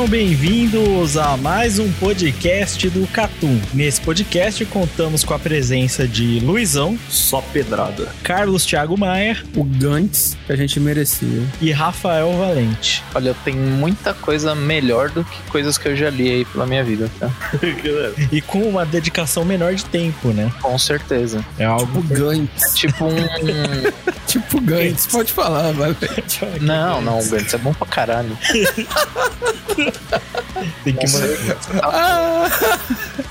Sejam bem-vindos a mais um podcast do Catum. Nesse podcast contamos com a presença de Luizão, Só pedrada. Carlos Thiago Maier o Gantz que a gente merecia. e Rafael Valente. Olha, tem muita coisa melhor do que coisas que eu já li aí pela minha vida, tá? E com uma dedicação menor de tempo, né? Com certeza. É algo. O Gantz. Tipo um. Tipo Gantz, pode falar, vai. não, não, o Gantz é bom pra caralho. Tem que mandar-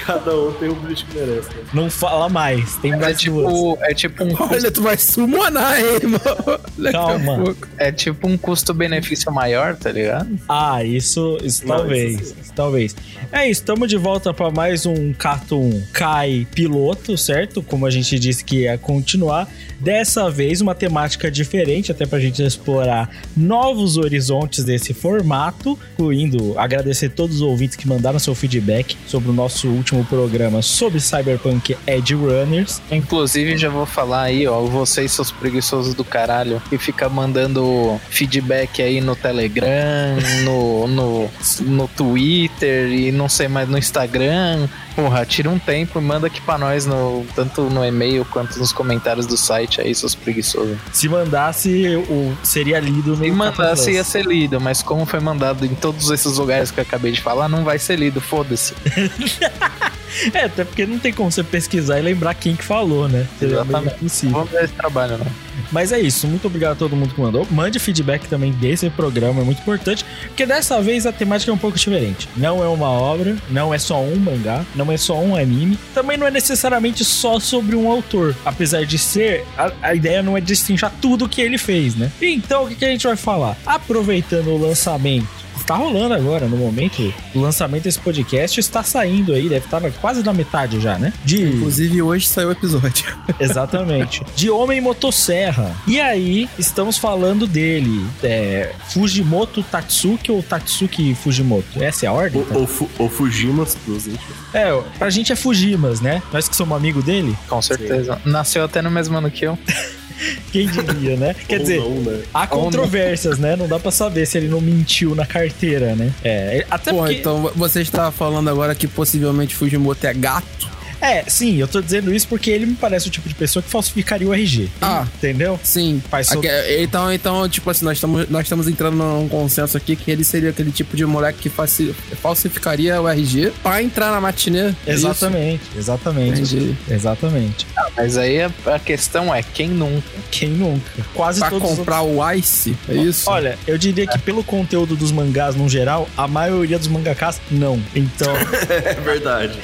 Cada um tem o brilho que merece. né? Não fala mais, tem É mais duas. tipo, é tipo um custo, Olha, tu vai summonar, hein, irmão. Calma. é tipo um custo-benefício maior, tá ligado? Ah, isso, isso Não, talvez. isso isso talvez. É isso, estamos de volta para mais um Catum Kai piloto, certo? Como a gente disse que ia continuar. Dessa vez, uma temática diferente, até pra gente explorar novos horizontes desse formato, incluindo agradecer todos os ouvintes que mandaram seu feedback sobre o nosso último programa sobre Cyberpunk Edge Runners. Inclusive, já vou falar aí, ó, vocês, seus preguiçosos do caralho, que fica mandando feedback aí no Telegram, no, no, no Twitter e não sei mais no Instagram. Porra, tira um tempo e manda aqui pra nós, no, tanto no e-mail quanto nos comentários do site aí, seus preguiçosos. Se mandasse, o, seria lido no Se mandasse ia ser lido, mas como foi mandado em todos esses lugares que eu acabei de falar, não vai ser lido, foda-se. É, até porque não tem como você pesquisar e lembrar quem que falou, né? Meio Exatamente. impossível. Vamos ver esse trabalho, né? Mas é isso, muito obrigado a todo mundo que mandou. Mande feedback também desse programa, é muito importante, porque dessa vez a temática é um pouco diferente. Não é uma obra, não é só um mangá, não é só um anime, também não é necessariamente só sobre um autor. Apesar de ser, a, a ideia não é destrinchar tudo que ele fez, né? Então, o que, que a gente vai falar? Aproveitando o lançamento Tá rolando agora, no momento do lançamento desse podcast, está saindo aí, deve estar na- quase na metade já, né? De Inclusive, hoje saiu o episódio. Exatamente. De Homem Motosserra. E aí, estamos falando dele. É, Fujimoto Tatsuki ou Tatsuki Fujimoto? Essa é a ordem? Ou, ou, Fu- ou Fujimas pros íntimos. É, pra gente é Fujimas, né? Nós que somos amigo dele, Com certeza. Nasceu até no mesmo ano que eu. quem diria, né? Quer Ou dizer, não, né? há controvérsias, né? Não dá pra saber se ele não mentiu na carteira, né? É, até Pô, porque... então você está falando agora que possivelmente Fujimoto é gato? É, sim, eu tô dizendo isso porque ele me parece o tipo de pessoa que falsificaria o RG. Ah. Entendeu? Sim. Faz so- Então, então, tipo assim, nós estamos, nós estamos entrando num consenso aqui que ele seria aquele tipo de moleque que falsi- falsificaria o RG pra entrar na matinê. é Exatamente, exatamente. Isso? Entendi. Exatamente. Mas aí a, a questão é, quem nunca? Quem nunca? Quase Pra todos os comprar o Ice, é isso? Olha, eu diria que pelo conteúdo dos mangás no geral, a maioria dos mangakas não. Então, É verdade.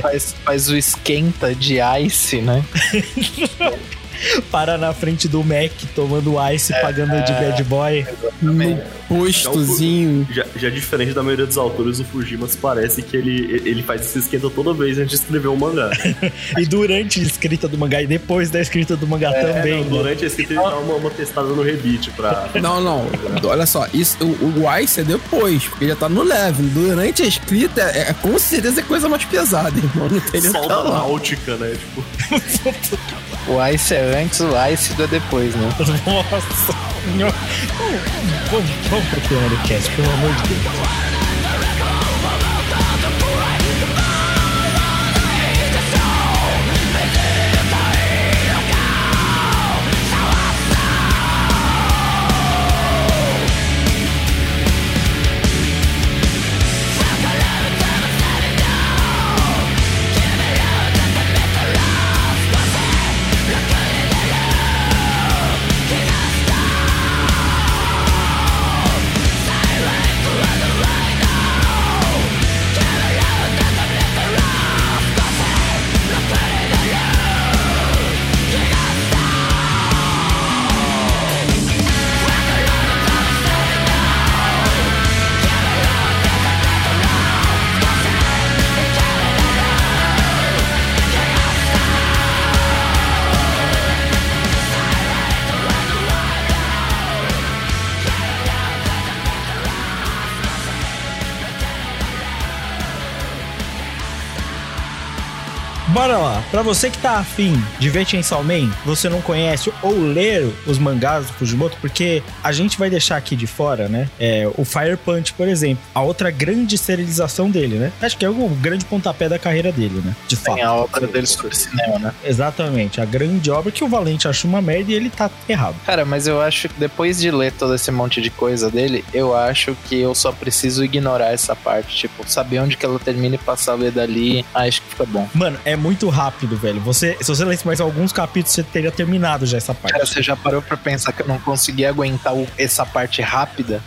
Faz, faz o esquenta de ice, né? para na frente do Mac tomando ice, pagando de bad boy. no postozinho. Já, já diferente da maioria dos autores, o Fujimas parece que ele, ele faz esse esquenta toda vez antes de escrever um mangá. E durante a escrita do mangá e depois da escrita do mangá também. É, né? durante a escrita ele dá uma, uma testada no Reddit pra. Não, não. Olha só, isso, o, o Ice é depois, porque já tá no level. Durante a escrita, é, é com certeza é coisa mais pesada, irmão. Não tem nem falar. náutica, né? Tipo, O ice é antes, o ice é depois, né? Nossa senhora. Vamos, pro do cast, pelo amor de Deus. Pra você que tá afim de ver Chainsaw Man, você não conhece ou ler os mangás do Fujimoto, porque a gente vai deixar aqui de fora, né? É, o Fire Punch, por exemplo. A outra grande serialização dele, né? Acho que é o grande pontapé da carreira dele, né? De fato. Tem a obra dele sobre cinema, né? Exatamente. A grande obra que o Valente acha uma merda e ele tá errado. Cara, mas eu acho que depois de ler todo esse monte de coisa dele, eu acho que eu só preciso ignorar essa parte. Tipo, saber onde que ela termina e passar a ler dali, acho que fica bom. Mano, é muito rápido, velho. Você, se você lesse mais alguns capítulos, você teria terminado já essa parte. Cara, você já parou pra pensar que eu não consegui aguentar essa parte rápida?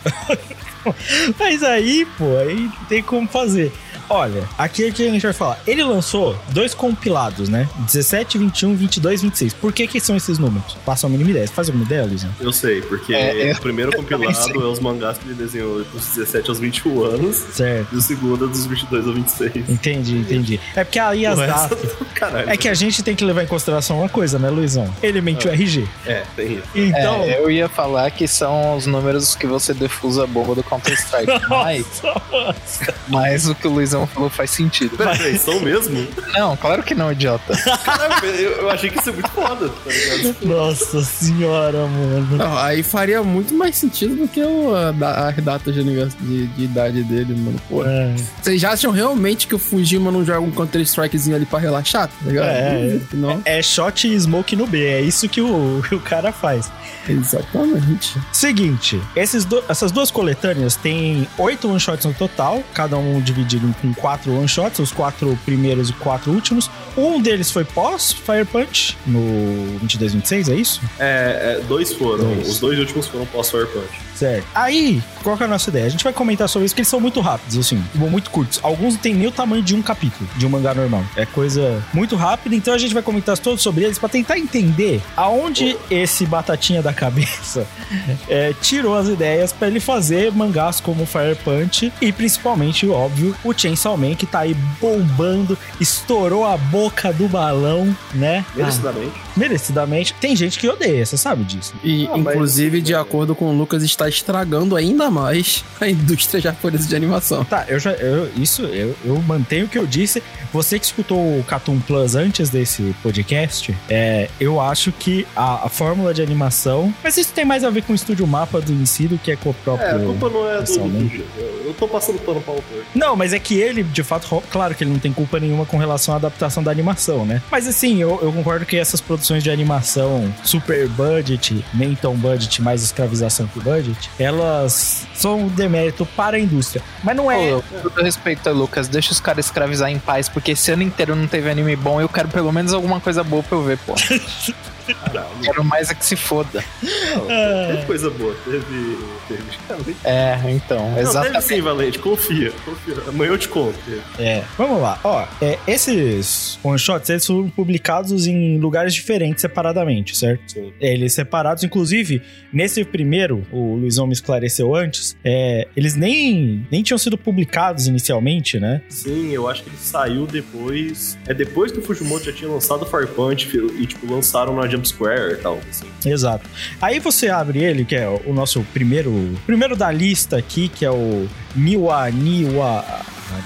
Mas aí, pô, aí não tem como fazer. Olha, aqui é que a gente vai falar. Ele lançou dois compilados, né? 17, 21, 22, 26. Por que que são esses números? Passa uma mínima ideia. Você faz alguma ideia, Luizão? Eu sei, porque É, é. o primeiro compilado é os mangás que ele desenhou dos 17 aos 21 anos, Certo. e o segundo é dos 22 aos 26. Entendi, entendi. É porque aí as datas... é. É que a gente tem que levar em consideração uma coisa, né, Luizão? Ele mentiu RG. É, tem isso. Então... É, eu ia falar que são os números que você defusa a bomba do Counter-Strike. mas, Nossa, mas o que o Luizão falou faz sentido. Peraí, são mesmo? Não, claro que não, idiota. Caralho, eu, eu achei que isso é muito foda, tá ligado? Nossa senhora, mano. Não, aí faria muito mais sentido do que o, a, da- as datas de, de, de idade dele, mano. Pô. É. Vocês já acham realmente que o Fujima não joga um Counter-Strikezinho ali pra relaxar, tá ligado? É, Não, É shot e smoke no B, é isso que o, o cara faz. exatamente. Seguinte, esses do- essas duas coletâneas têm oito one-shots no total, cada um dividido em quatro one-shots, os quatro primeiros e quatro últimos. Um deles foi pós Fire Punch, no 22 26, é isso? É, é, dois foram. Dois. Os dois últimos foram pós-Fire Punch. Certo. Aí, qual que é a nossa ideia? A gente vai comentar sobre isso, porque eles são muito rápidos, assim, tipo, muito curtos. Alguns têm nem o tamanho de um capítulo de um mangá normal. É coisa muito rápida, então a gente vai comentar todos sobre eles pra tentar entender aonde esse batatinha da cabeça é, tirou as ideias pra ele fazer mangás como Fire Punch e principalmente, óbvio, o Chainsaw Man que tá aí bombando, estourou a boca do balão, né? Merecidamente. Ah, merecidamente. Tem gente que odeia, você sabe disso. E, Ah, mas- inclusive, de acordo com o Lucas, está estragando ainda mais a indústria japonesa de animação. Tá, eu já. Eu, isso, eu, eu mantenho o que eu disse. Você que escutou o Cartoon Plus antes desse podcast, é, eu acho que a, a fórmula de animação. Mas isso tem mais a ver com o estúdio mapa do em si do que com o próprio. É, a culpa não é do. pessoalmente. do eu, eu tô passando pano pro autor. Não, mas é que ele, de fato, ro- claro que ele não tem culpa nenhuma com relação à adaptação da animação, né? Mas assim, eu, eu concordo que essas produções de animação super budget, nem tão budget, mais escravização que budget, elas são um demérito para a indústria. Mas não é. Pô, com todo respeito, Lucas, deixa os caras escravizar em paz, porque esse ano inteiro não teve anime bom, eu quero pelo menos alguma coisa boa pra eu ver, pô. Caralho. quero mais é que se foda. Não, teve coisa boa. Teve. Teve. É, então, Não, teve exatamente. sim, Valente. Confia. Confia. Amanhã eu te conto. É, vamos lá. Ó, é, esses one-shots, eles foram publicados em lugares diferentes, separadamente, certo? Sim. É, Eles separados, inclusive, nesse primeiro, o Luizão me esclareceu antes, é, eles nem, nem tinham sido publicados inicialmente, né? Sim, eu acho que ele saiu depois. É depois que o Fujimoto já tinha lançado o Fire Punch e, tipo, lançaram na Jump Square e tal, assim. Exato. Aí você abre ele, que é o nosso primeiro, primeiro da lista aqui, que é o Niwa Niwa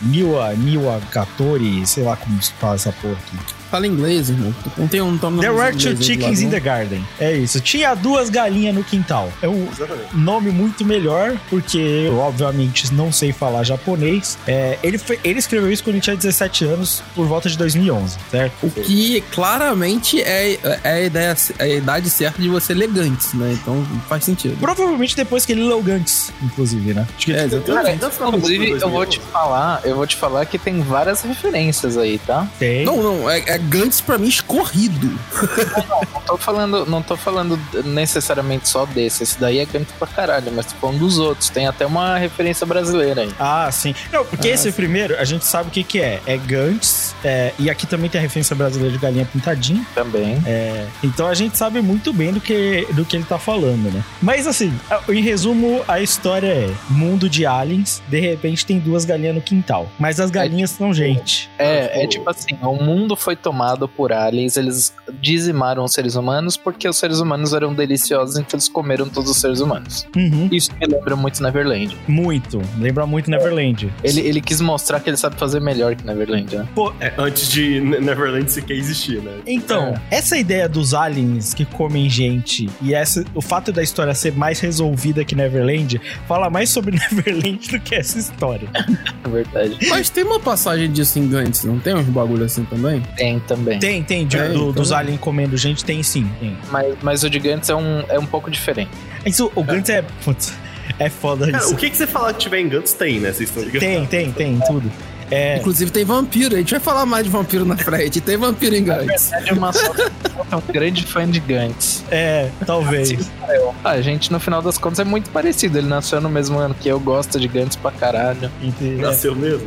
Niwa Niwa Gatori, sei lá como se fala essa porra aqui. Fala inglês, irmão. Não tem um nome There were two chickens lado, in the garden. É isso. Tinha duas galinhas no quintal. É um Exatamente. nome muito melhor, porque eu, obviamente, não sei falar japonês. É, ele, fe- ele escreveu isso quando ele tinha 17 anos, por volta de 2011, certo? O que claramente é, é a, ideia, é a idade certa de você ler Gantz, né? Então faz sentido. Provavelmente depois que ele leu Gantz, inclusive, né? Acho que É, exatamente. Inclusive, eu vou 2011. te falar, eu vou te falar que tem várias referências aí, tá? tem. Não, não, é, é Gantz pra mim escorrido. Não tô falando, não tô falando necessariamente só desse. Esse daí é canto pra caralho, mas tô falando dos outros. Tem até uma referência brasileira aí. Ah, sim. Não, porque esse primeiro, a gente sabe o que que é. É Gantz, é, e aqui também tem a referência brasileira de galinha pintadinha. Também. É, então a gente sabe muito bem do que, do que ele tá falando, né? Mas assim, em resumo, a história é mundo de aliens, de repente tem duas galinhas no quintal. Mas as galinhas são gente. É, é tipo assim, o mundo foi tomado tomado por aliens, eles dizimaram os seres humanos porque os seres humanos eram deliciosos, então eles comeram todos os seres humanos. Uhum. Isso me lembra muito Neverland. Muito. Lembra muito Neverland. Ele, ele quis mostrar que ele sabe fazer melhor que Neverland, né? É, antes de Ne- Neverland sequer existir, né? Então, essa ideia dos aliens que comem gente e essa, o fato da história ser mais resolvida que Neverland fala mais sobre Neverland do que essa história. É verdade. Mas tem uma passagem disso em Gantz, não tem uns bagulho assim também? Tem também. Tem, tem, de- É, do- então- dos aliens comendo gente, tem sim, tem. Mas, mas o Gigantes é um, é um pouco diferente. Isso, o Gantz é. Putz, é foda Cara, isso. o que, que você falar que tiver em Guts tem, né? Vocês estão ligados? Tem, tem, tem, tudo. É, Inclusive tem vampiro, a gente vai falar mais de vampiro na frente. Tem vampiro em Gantz. É uma só é um grande fã de Gantz. é, talvez. Ah, a gente, no final das contas, é muito parecido. Ele nasceu no mesmo ano que eu gosto de Gantz pra caralho. Entendi. Nasceu mesmo?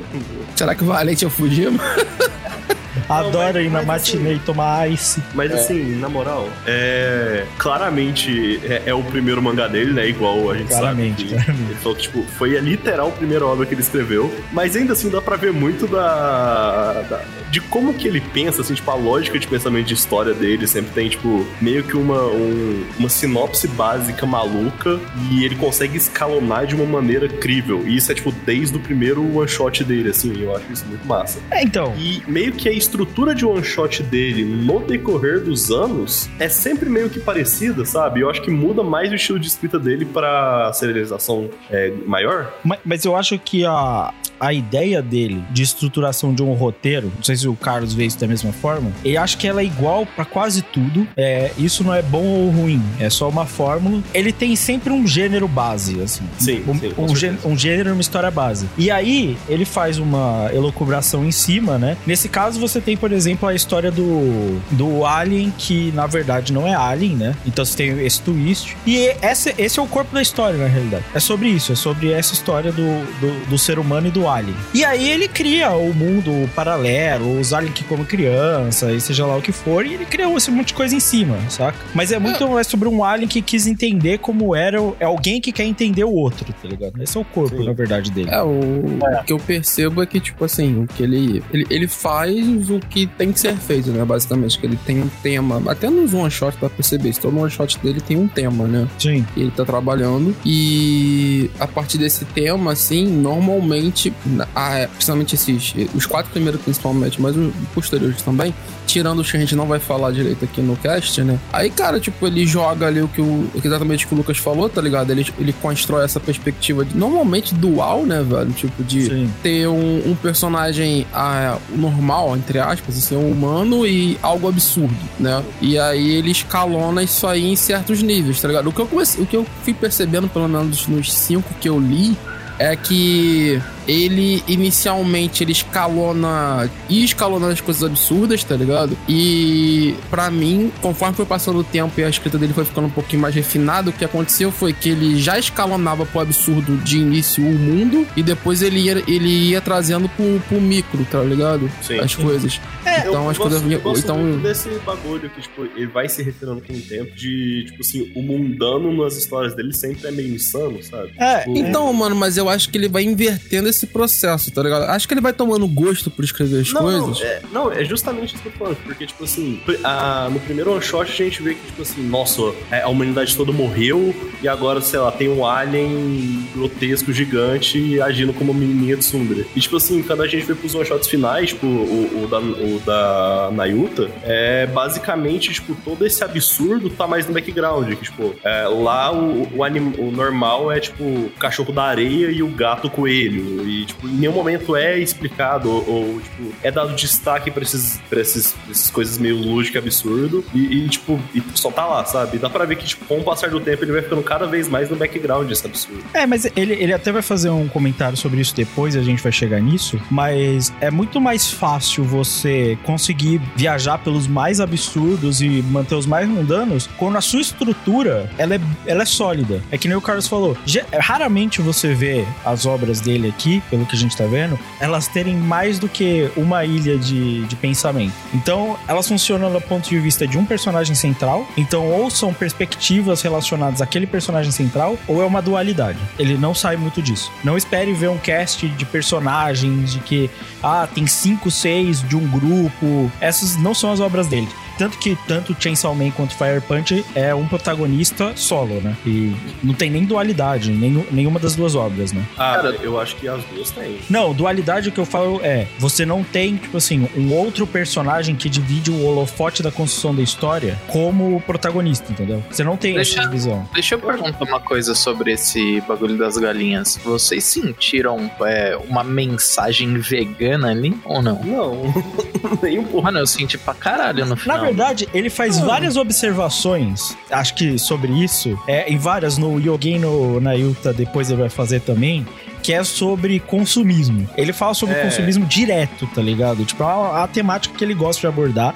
Será que o Valente é o Fujima? Adoro ir na mas assim- matinê e tomar ice. Mas assim, na moral, é. Claramente é, é o primeiro mangá dele, né? Igual a gente Claramente, sabe. claramente. Ele falou tipo, foi a literal primeira obra que ele escreveu. Mas ainda assim dá pra ver muito da. da- de como que ele pensa, assim, tipo, a lógica de pensamento de história dele sempre tem, tipo, meio que uma, um- uma sinopse básica maluca e ele consegue escalonar de uma maneira crível. E isso é, tipo, desde o primeiro one shot dele, assim, eu acho isso muito massa. É, então. E meio que a estrutura de one shot dele no decorrer dos anos é sempre meio que parecida, sabe? Eu acho que muda mais o estilo de escrita dele pra serialização é, maior. Ma- Mas eu acho que a, a ideia dele de estruturação de um roteiro, não sei se o Carlos vê isso da mesma forma, ele acha que ela é igual pra quase tudo. É, isso não é bom ou ruim, é só uma fórmula. Ele tem sempre um gênero base, assim. Sim, um, sim, um, gê- um gênero e uma história base. E aí, ele faz uma elucubração em cima, né? Nesse caso, você tem, por exemplo, a história do, do Alien, que na verdade não é Alien, né? Então você tem esse twist. E esse, esse é o corpo da história, na realidade. É sobre isso, é sobre essa história do, do, do ser humano e do Alien. E aí ele cria o mundo paralelo, os aliens que comem criança, e seja lá o que for, e ele criou esse monte de coisa em cima, saca? Mas é muito mais sobre um alien que quis entender como era. É alguém que quer entender o outro, tá ligado? Esse é o corpo, Sim. na verdade, dele. É, o, o que eu percebo é que, tipo assim, o que ele, ele. Ele faz o que tem que ser feito, né? Basicamente, que ele tem um tema. Até nos one shot pra perceber isso. Todo one shot dele tem um tema, né? Sim. que ele tá trabalhando. E a partir desse tema, assim, normalmente, a- principalmente esses, os quatro primeiros principalmente, mas os posteriores também, tirando os que a gente não vai falar direito aqui no cast, né? Aí, cara, tipo, ele joga ali o que o, exatamente o que o Lucas falou, tá ligado? Ele, ele constrói essa perspectiva de, normalmente dual, né, velho? Tipo, de Sim. ter um, um personagem ah, normal, entre aspas, assim, um humano e algo absurdo, né? E aí ele escalona isso aí em certos níveis, tá ligado? O que eu, comecei, o que eu fui percebendo, pelo menos nos cinco que eu li, é que ele inicialmente ele escalona e escalonando as coisas absurdas, tá ligado? E pra mim, conforme foi passando o tempo e a escrita dele foi ficando um pouquinho mais refinada, o que aconteceu foi que ele já escalonava pro absurdo de início o mundo e depois ele ia, ele ia trazendo pro, pro micro, tá ligado? Sim. As coisas. então eu as gosto, coisas eu gosto então muito desse bagulho que, tipo, ele vai se refinando com o tempo de, tipo assim, o mundano nas histórias dele sempre é meio insano, sabe? É, Tipo, Então, mano, mas eu acho que ele vai invertendo esse processo, tá ligado? Acho que ele vai tomando gosto por escrever as não, coisas. Não é, não, é justamente isso que eu tô falando. Porque, tipo assim, a- no primeiro one shot a gente vê que, tipo assim, nossa, é, a humanidade toda morreu e agora, sei lá, tem um alien grotesco, gigante, agindo como menininha de Sundra. E, tipo assim, quando a gente vê pros one shots finais, tipo, o, o da, o da Nayuta, é basicamente, tipo, todo esse absurdo tá mais no background. Que, tipo, é, lá o, o, anim, o normal é, tipo, o cachorro da areia e o gato coelho. E, tipo, em nenhum momento é explicado ou, ou, tipo, é dado destaque pra, esses, pra esses, essas coisas meio lógico e absurdo. E, e, tipo, e só tá lá, sabe? Dá pra ver que, tipo, com o passar do tempo ele vai ficando cada vez mais no background esse absurdo. É, mas ele, ele até vai fazer um comentário sobre isso depois, a gente vai chegar nisso. Mas é muito mais fácil você conseguir viajar pelos mais absurdos e manter os mais mundanos quando a sua estrutura ela é, ela é sólida. É que nem o Carlos falou. Raramente você vê as obras dele aqui pelo que a gente tá vendo, elas terem mais do que uma ilha de, de pensamento. Então, elas funcionam do ponto de vista de um personagem central. Então, ou são perspectivas relacionadas àquele personagem central, ou é uma dualidade. Ele não sai muito disso. Não espere ver um cast de personagens de que, ah, tem cinco, seis de um grupo. Essas não são as obras dele. Tanto que tanto Chainsaw Man quanto Fire Punch é um protagonista solo, né? E não tem nem dualidade, nem, nenhuma das duas obras, né? Ah, Cara, eu acho que as duas têm. Não, dualidade que eu falo é, você não tem, tipo assim, um outro personagem que divide o holofote da construção da história como protagonista, entendeu? Você não tem deixa, essa divisão. Deixa eu perguntar uma coisa sobre esse bagulho das galinhas. Vocês sentiram é, uma mensagem vegana ali ou não? Não, nem um pouco. Mano, eu senti pra caralho no final. Na verdade, ele faz hum. várias observações, acho que sobre isso, é, em várias, no Yogi no Nayuta, depois ele vai fazer também, que é sobre consumismo. Ele fala sobre é. consumismo direto, tá ligado? Tipo, é a, a temática que ele gosta de abordar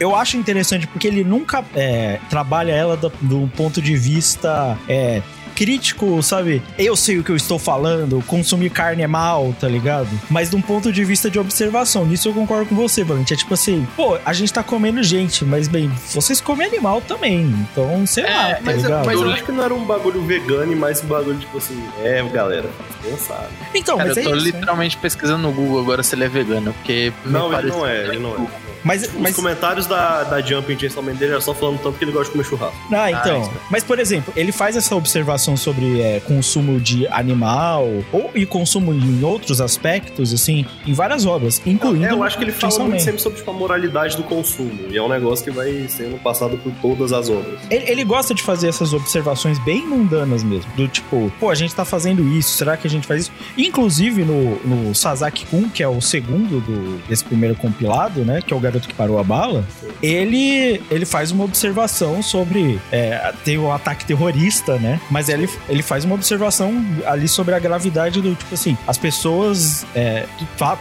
eu acho interessante porque ele nunca é, trabalha ela do, do, ponto de vista é, crítico, sabe? Eu sei o que eu estou falando, consumir carne é mal, tá ligado? Mas de um ponto de vista de observação, nisso eu concordo com você, Valente. É tipo assim, pô, a gente tá comendo gente, mas bem, vocês comem animal também. Então, sei é, lá, tá mas, ligado? Mas eu acho que não era um bagulho vegano e mais um bagulho, tipo assim, é, galera, pensar. Então, Cara, mas eu tô é isso, literalmente né? pesquisando no Google agora se ele é vegano, porque. Não, ele não é, ele não é. Mas, Os mas... comentários da, da Jump em Chainsaw Man dele era só falando tanto que ele gosta de comer churrasco. Ah, então. Ah, mas, por exemplo, ele faz essa observação sobre é, consumo de animal ou, e consumo em outros aspectos, assim, em várias obras, incluindo. É, eu acho que ele fala muito sempre sobre tipo, a moralidade do consumo. E é um negócio que vai sendo passado por todas as obras. Ele, ele gosta de fazer essas observações bem mundanas mesmo. Do tipo, pô, a gente tá fazendo isso, será que a gente faz isso? Inclusive no, no Sasaki-kun, que é o segundo do, desse primeiro compilado, né? Que é o garoto que parou a bala, ele, ele faz uma observação sobre. É, tem um ataque terrorista, né? Mas ele, ele faz uma observação ali sobre a gravidade do tipo assim: as pessoas é,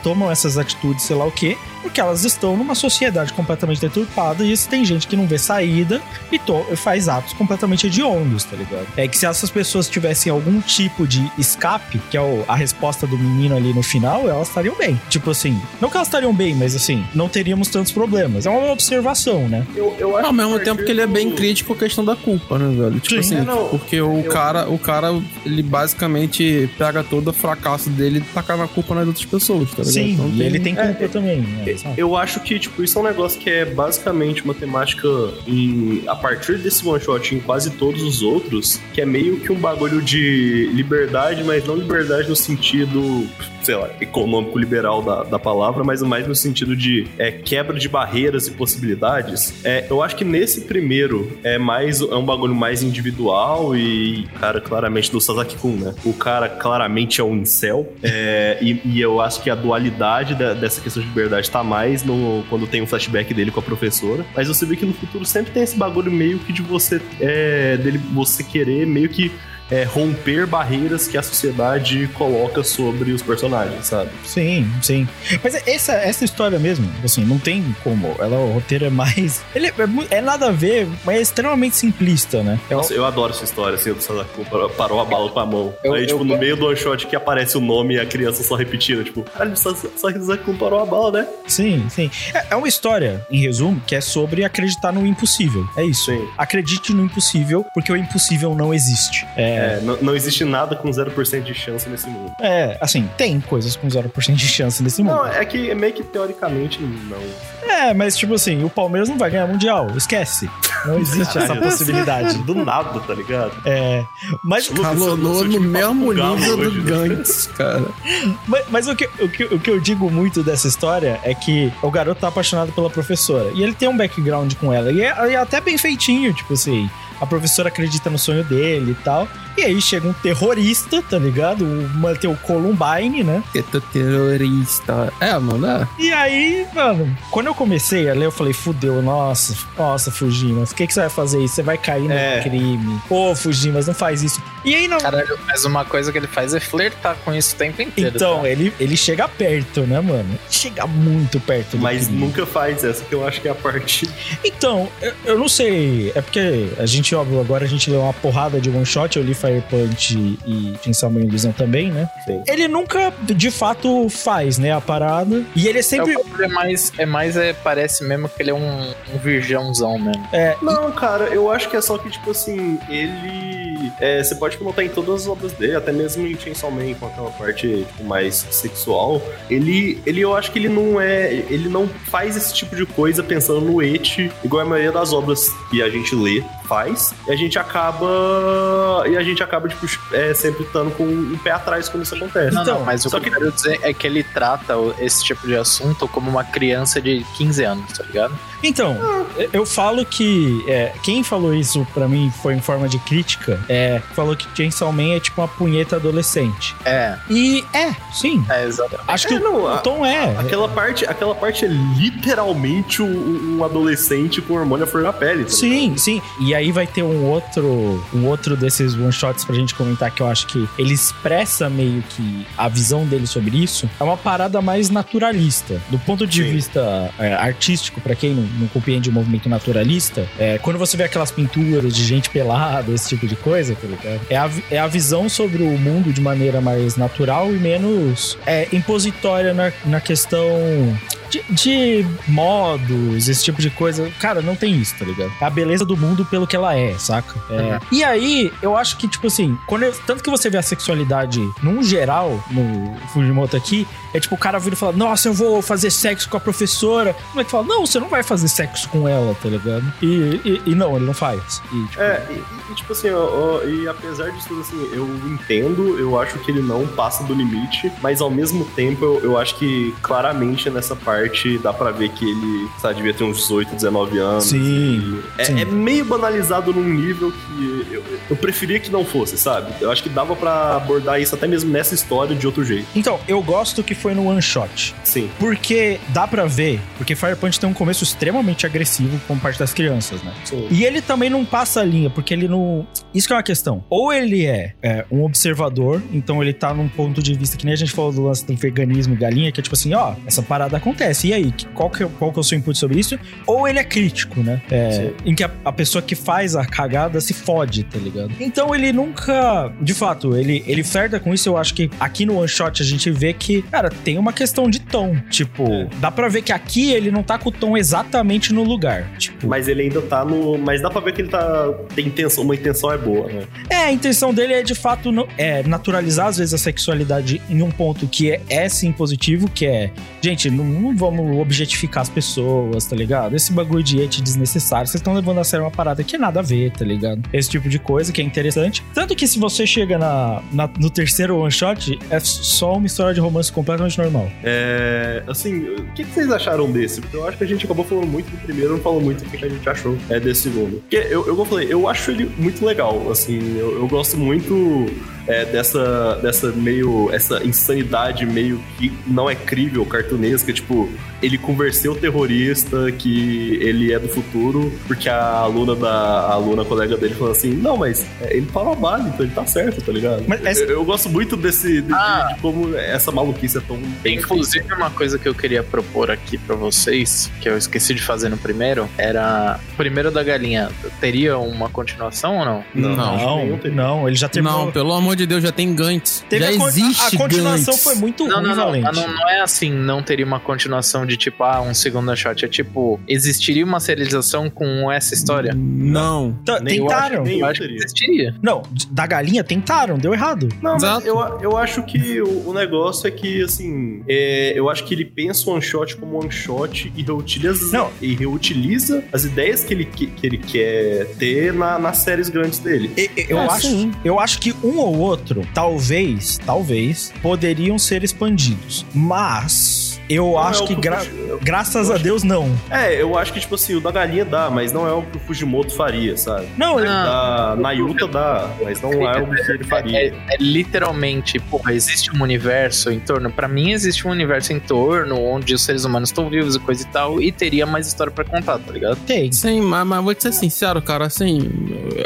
tomam essas atitudes, sei lá o quê, porque elas estão numa sociedade completamente deturpada e tem gente que não vê saída e faz atos completamente hediondos, tá ligado? É que se essas pessoas tivessem algum tipo de escape, que é o, a resposta do menino ali no final, elas estariam bem. Tipo assim, não que elas estariam bem, mas assim, não teríamos tantos problemas. É uma observação, né? Eu, eu acho Ao mesmo tempo que ele é bem crítico a questão da culpa, né, velho? Tipo Sim, assim, é, porque o eu... cara, o cara, ele basicamente pega todo o fracasso dele e taca na culpa nas outras pessoas, tá ligado? Sim, então, e tem... ele tem culpa é, também, né? Eu acho que, tipo, isso é um negócio que é basicamente uma temática em, a partir desse one shot em quase todos os outros, que é meio que um bagulho de liberdade, mas não liberdade no sentido sei lá, econômico liberal da, da palavra, mas mais no sentido de é, quebra de barreiras e possibilidades. É, eu acho que nesse primeiro é mais é um bagulho mais individual e, cara, claramente do Sasaki Kun, né? O cara claramente é um incel. É, e, e, eu acho que a dualidade da, dessa questão de liberdade tá mais no, quando tem um flashback dele com a professora. Mas você vê que no futuro sempre tem esse bagulho meio que de você é, dele você querer meio que é, romper barreiras que a sociedade coloca sobre os personagens, sabe? Sim, sim. Mas essa, essa história mesmo, assim, não tem como. Ela, o roteiro é mais. Ele é, é nada a ver, mas é extremamente simplista, né? É Nossa, eu adoro essa história, assim, o Sadako parou a bala com a mão. Eu, Aí, tipo, eu, no eu... meio do one shot que aparece o nome e a criança só repetindo, tipo, caralho, o Sadako parou a bala, né? Sim, sim. É, é, uma história, em resumo, que é sobre acreditar no impossível. É isso. Sim. Acredite no impossível, porque o impossível não existe. É, é, não, não, existe nada com 0% de chance nesse mundo. É, assim, tem coisas com 0% de chance nesse mundo. Não, é que meio que teoricamente não. É, mas tipo assim, o Palmeiras não vai ganhar Mundial, esquece. Não existe essa possibilidade. Do nada, tá ligado? É. Mas. Calou no mesmo nível do Gantz, cara. Mas, mas o, que, o, que, o que eu digo muito dessa história é que o garoto tá apaixonado pela professora. E ele tem um background com ela. E é, é até bem feitinho, tipo assim a professora acredita no sonho dele e tal. E aí chega um terrorista, tá ligado? O, tem o Columbine, né? Terrorista. É, mano, é. E aí, mano, quando eu comecei a ler, eu falei, fudeu, nossa, nossa, Fujimas, o que, que você vai fazer isso? Você vai cair no é. crime. Pô, Fujimas, não faz isso. E aí não. Caralho, mas uma coisa que ele faz é flertar com isso o tempo inteiro. Então, tá? ele, ele chega perto, né, mano? Chega muito perto do Mas crime. nunca faz essa, que eu acho que é a parte. Então, eu, eu não sei. É porque a gente, óbvio, agora a gente leu uma porrada de one shot. Eu li Fire Punch e Chainsaw Man Illusion também, né? Sim. Ele nunca, de fato, faz, né, a parada. E ele é É, sempre. bagulho é mais, é mais é, parece mesmo que ele é um, um virgãozão mesmo. É, Não, cara, eu acho que é só que, tipo assim, ele. é, você pode notar em todas as obras dele, até mesmo em Chainsaw Man, com aquela parte tipo, mais sexual. Ele, ele, eu acho que ele não é. Ele não faz esse tipo de coisa pensando no et, igual a maioria das obras que a gente lê faz. E a gente acaba. E a gente acaba, tipo, é, sempre estando com um pé atrás quando isso acontece. Não, Então, não, mas o que eu que- quero dizer é que ele trata o- esse tipo de assunto como uma criança de 15 anos, tá ligado? Então, eu falo que é, quem falou isso pra mim foi em forma de crítica, é, falou que Chainsaw Man é tipo uma punheta adolescente. É, E é, sim. é exato. Acho que É, o, não, o a- tom é. Aquela parte, aquela parte é literalmente um, um adolescente com hormônio à flor da pele. tá Sim, sim. E aí vai ter um outro, um outro desses one shots pra gente comentar que eu acho que ele expressa meio que a visão dele sobre isso. É uma parada mais naturalista. Do ponto de Sim. vista é, artístico, pra quem não, não compreende o movimento naturalista, é, quando você vê aquelas pinturas de gente pelada, esse tipo de coisa, tá? É a, é a visão sobre o mundo de maneira mais natural e menos é, impositória na, na questão de, de modos, esse tipo de coisa. Cara, não tem isso, tá ligado? É a beleza do mundo pelo que ela é, saca? É. E aí, eu acho que, tipo assim, quando eu- tanto que você vê a sexualidade num geral, no Fujimoto aqui, é tipo o cara vira e fala: Nossa, eu vou fazer sexo com a professora. Como é que fala? Não, você não vai fazer sexo com ela, tá ligado? E, e- e não, ele não faz. E, tipo, É, e, e, tipo assim, ó, ó, e apesar disso tudo, assim, eu entendo, eu acho que ele não passa do limite, mas ao mesmo tempo eu, eu acho que claramente nessa parte dá pra ver que ele, sabe, devia ter uns 18, 19 anos. Sim, é, sim. é meio banalizado num nível que eu, eu preferia que não fosse, sabe? Eu acho que dava pra abordar isso até mesmo nessa história de outro jeito. Então, eu gosto que foi no one shot. Sim. Porque dá pra ver, porque Fire Punch tem um começo extremamente agressivo com parte das crianças, né? Sim. E ele também não passa a linha, porque ele não. Isso que é uma questão. Ou ele é, é, um observador, então ele tá num ponto de vista que nem a gente falou do lance do veganismo e galinha, que é tipo assim, ó, essa parada acontece. E aí, qual que, é- qual que é o seu input sobre isso? Ou ele é crítico, né? É, em que a, a pessoa que faz a cagada se fode, tá ligado? Então ele nunca. De fato, ele, ele flerta com isso. Eu acho que aqui no One Shot a gente vê que, cara, tem uma questão de tom. Tipo, É. dá pra ver que aqui ele não tá com o tom exatamente no lugar. Tipo, Mas ele ainda tá no. Mas dá pra ver que ele tá. Tem intenção, uma intenção é boa, né? É, a intenção dele é de fato no- é, naturalizar às vezes a sexualidade em um ponto que é, é sim positivo, que é, gente, não, não vamos objetificar as pessoas, tá ligado? Esse bagulho de et desnecessário, vocês estão levando a sério uma parada que nada a ver, tá ligado? Esse tipo de coisa que é interessante. Tanto que se você chega na, na- no terceiro one shot, é só uma história de romance completamente normal. É, assim, o que, que vocês acharam desse? Porque eu acho que a gente acabou falando muito do primeiro, não falou muito do que a gente achou é, desse segundo. Porque eu, eu falei, eu acho ele muito legal, assim, eu, eu gosto muito é, dessa, dessa meio, essa insanidade meio que não é crível, cartunesca, tipo, ele convenceu o terrorista que ele é do futuro, porque a aluna da a aluna colega dele falou assim, não, mas é, ele fala bala, então ele tá certo, tá ligado? Mas essa- eu, eu gosto muito desse, de, Ah. de como essa maluquice é tão bem Inclusive, uma coisa que eu queria propor aqui pra vocês, que eu esqueci de fazer no primeiro, era. O primeiro da galinha, teria uma continuação ou não? Não, Não, Não, ele já terminou. Não, pelo amor de Deus, já tem Gantz. Teve já a, existe a continuação Gantz. foi muito Não, ruim, não, não, não. Não é assim, não teria uma continuação de tipo, ah, um segundo shot. É tipo, existiria uma serialização com essa história? Não. Tá, Nem- eu Tentaram. acho que nem- Eu eu acho que existiria. Não, da galinha tentaram, deu errado. Não, eu, eu acho que o, o negócio é que, assim, é, eu acho que ele pensa o one shot como one shot e reutiliza, Não. e reutiliza as ideias que ele, que, que ele quer ter na- nas séries grandes dele. E- e- Eu, É, acho, sim. eu acho que um ou outro, talvez, talvez, poderiam ser expandidos. Mas Eu Não acho é que, gra- Fuji- graças a Deus, não. É, eu acho que, tipo assim, o da galinha dá, mas não é o que o Fujimoto faria, sabe? Não, ele- Ah. Da Nayuta dá, mas não é o que ele faria. É, é literalmente, porra, existe um universo em torno. Pra mim, existe um universo em torno onde os seres humanos estão vivos e coisa e tal, e teria mais história pra contar, tá ligado? tem. Sim, mas, mas vou te ser sincero, cara, assim,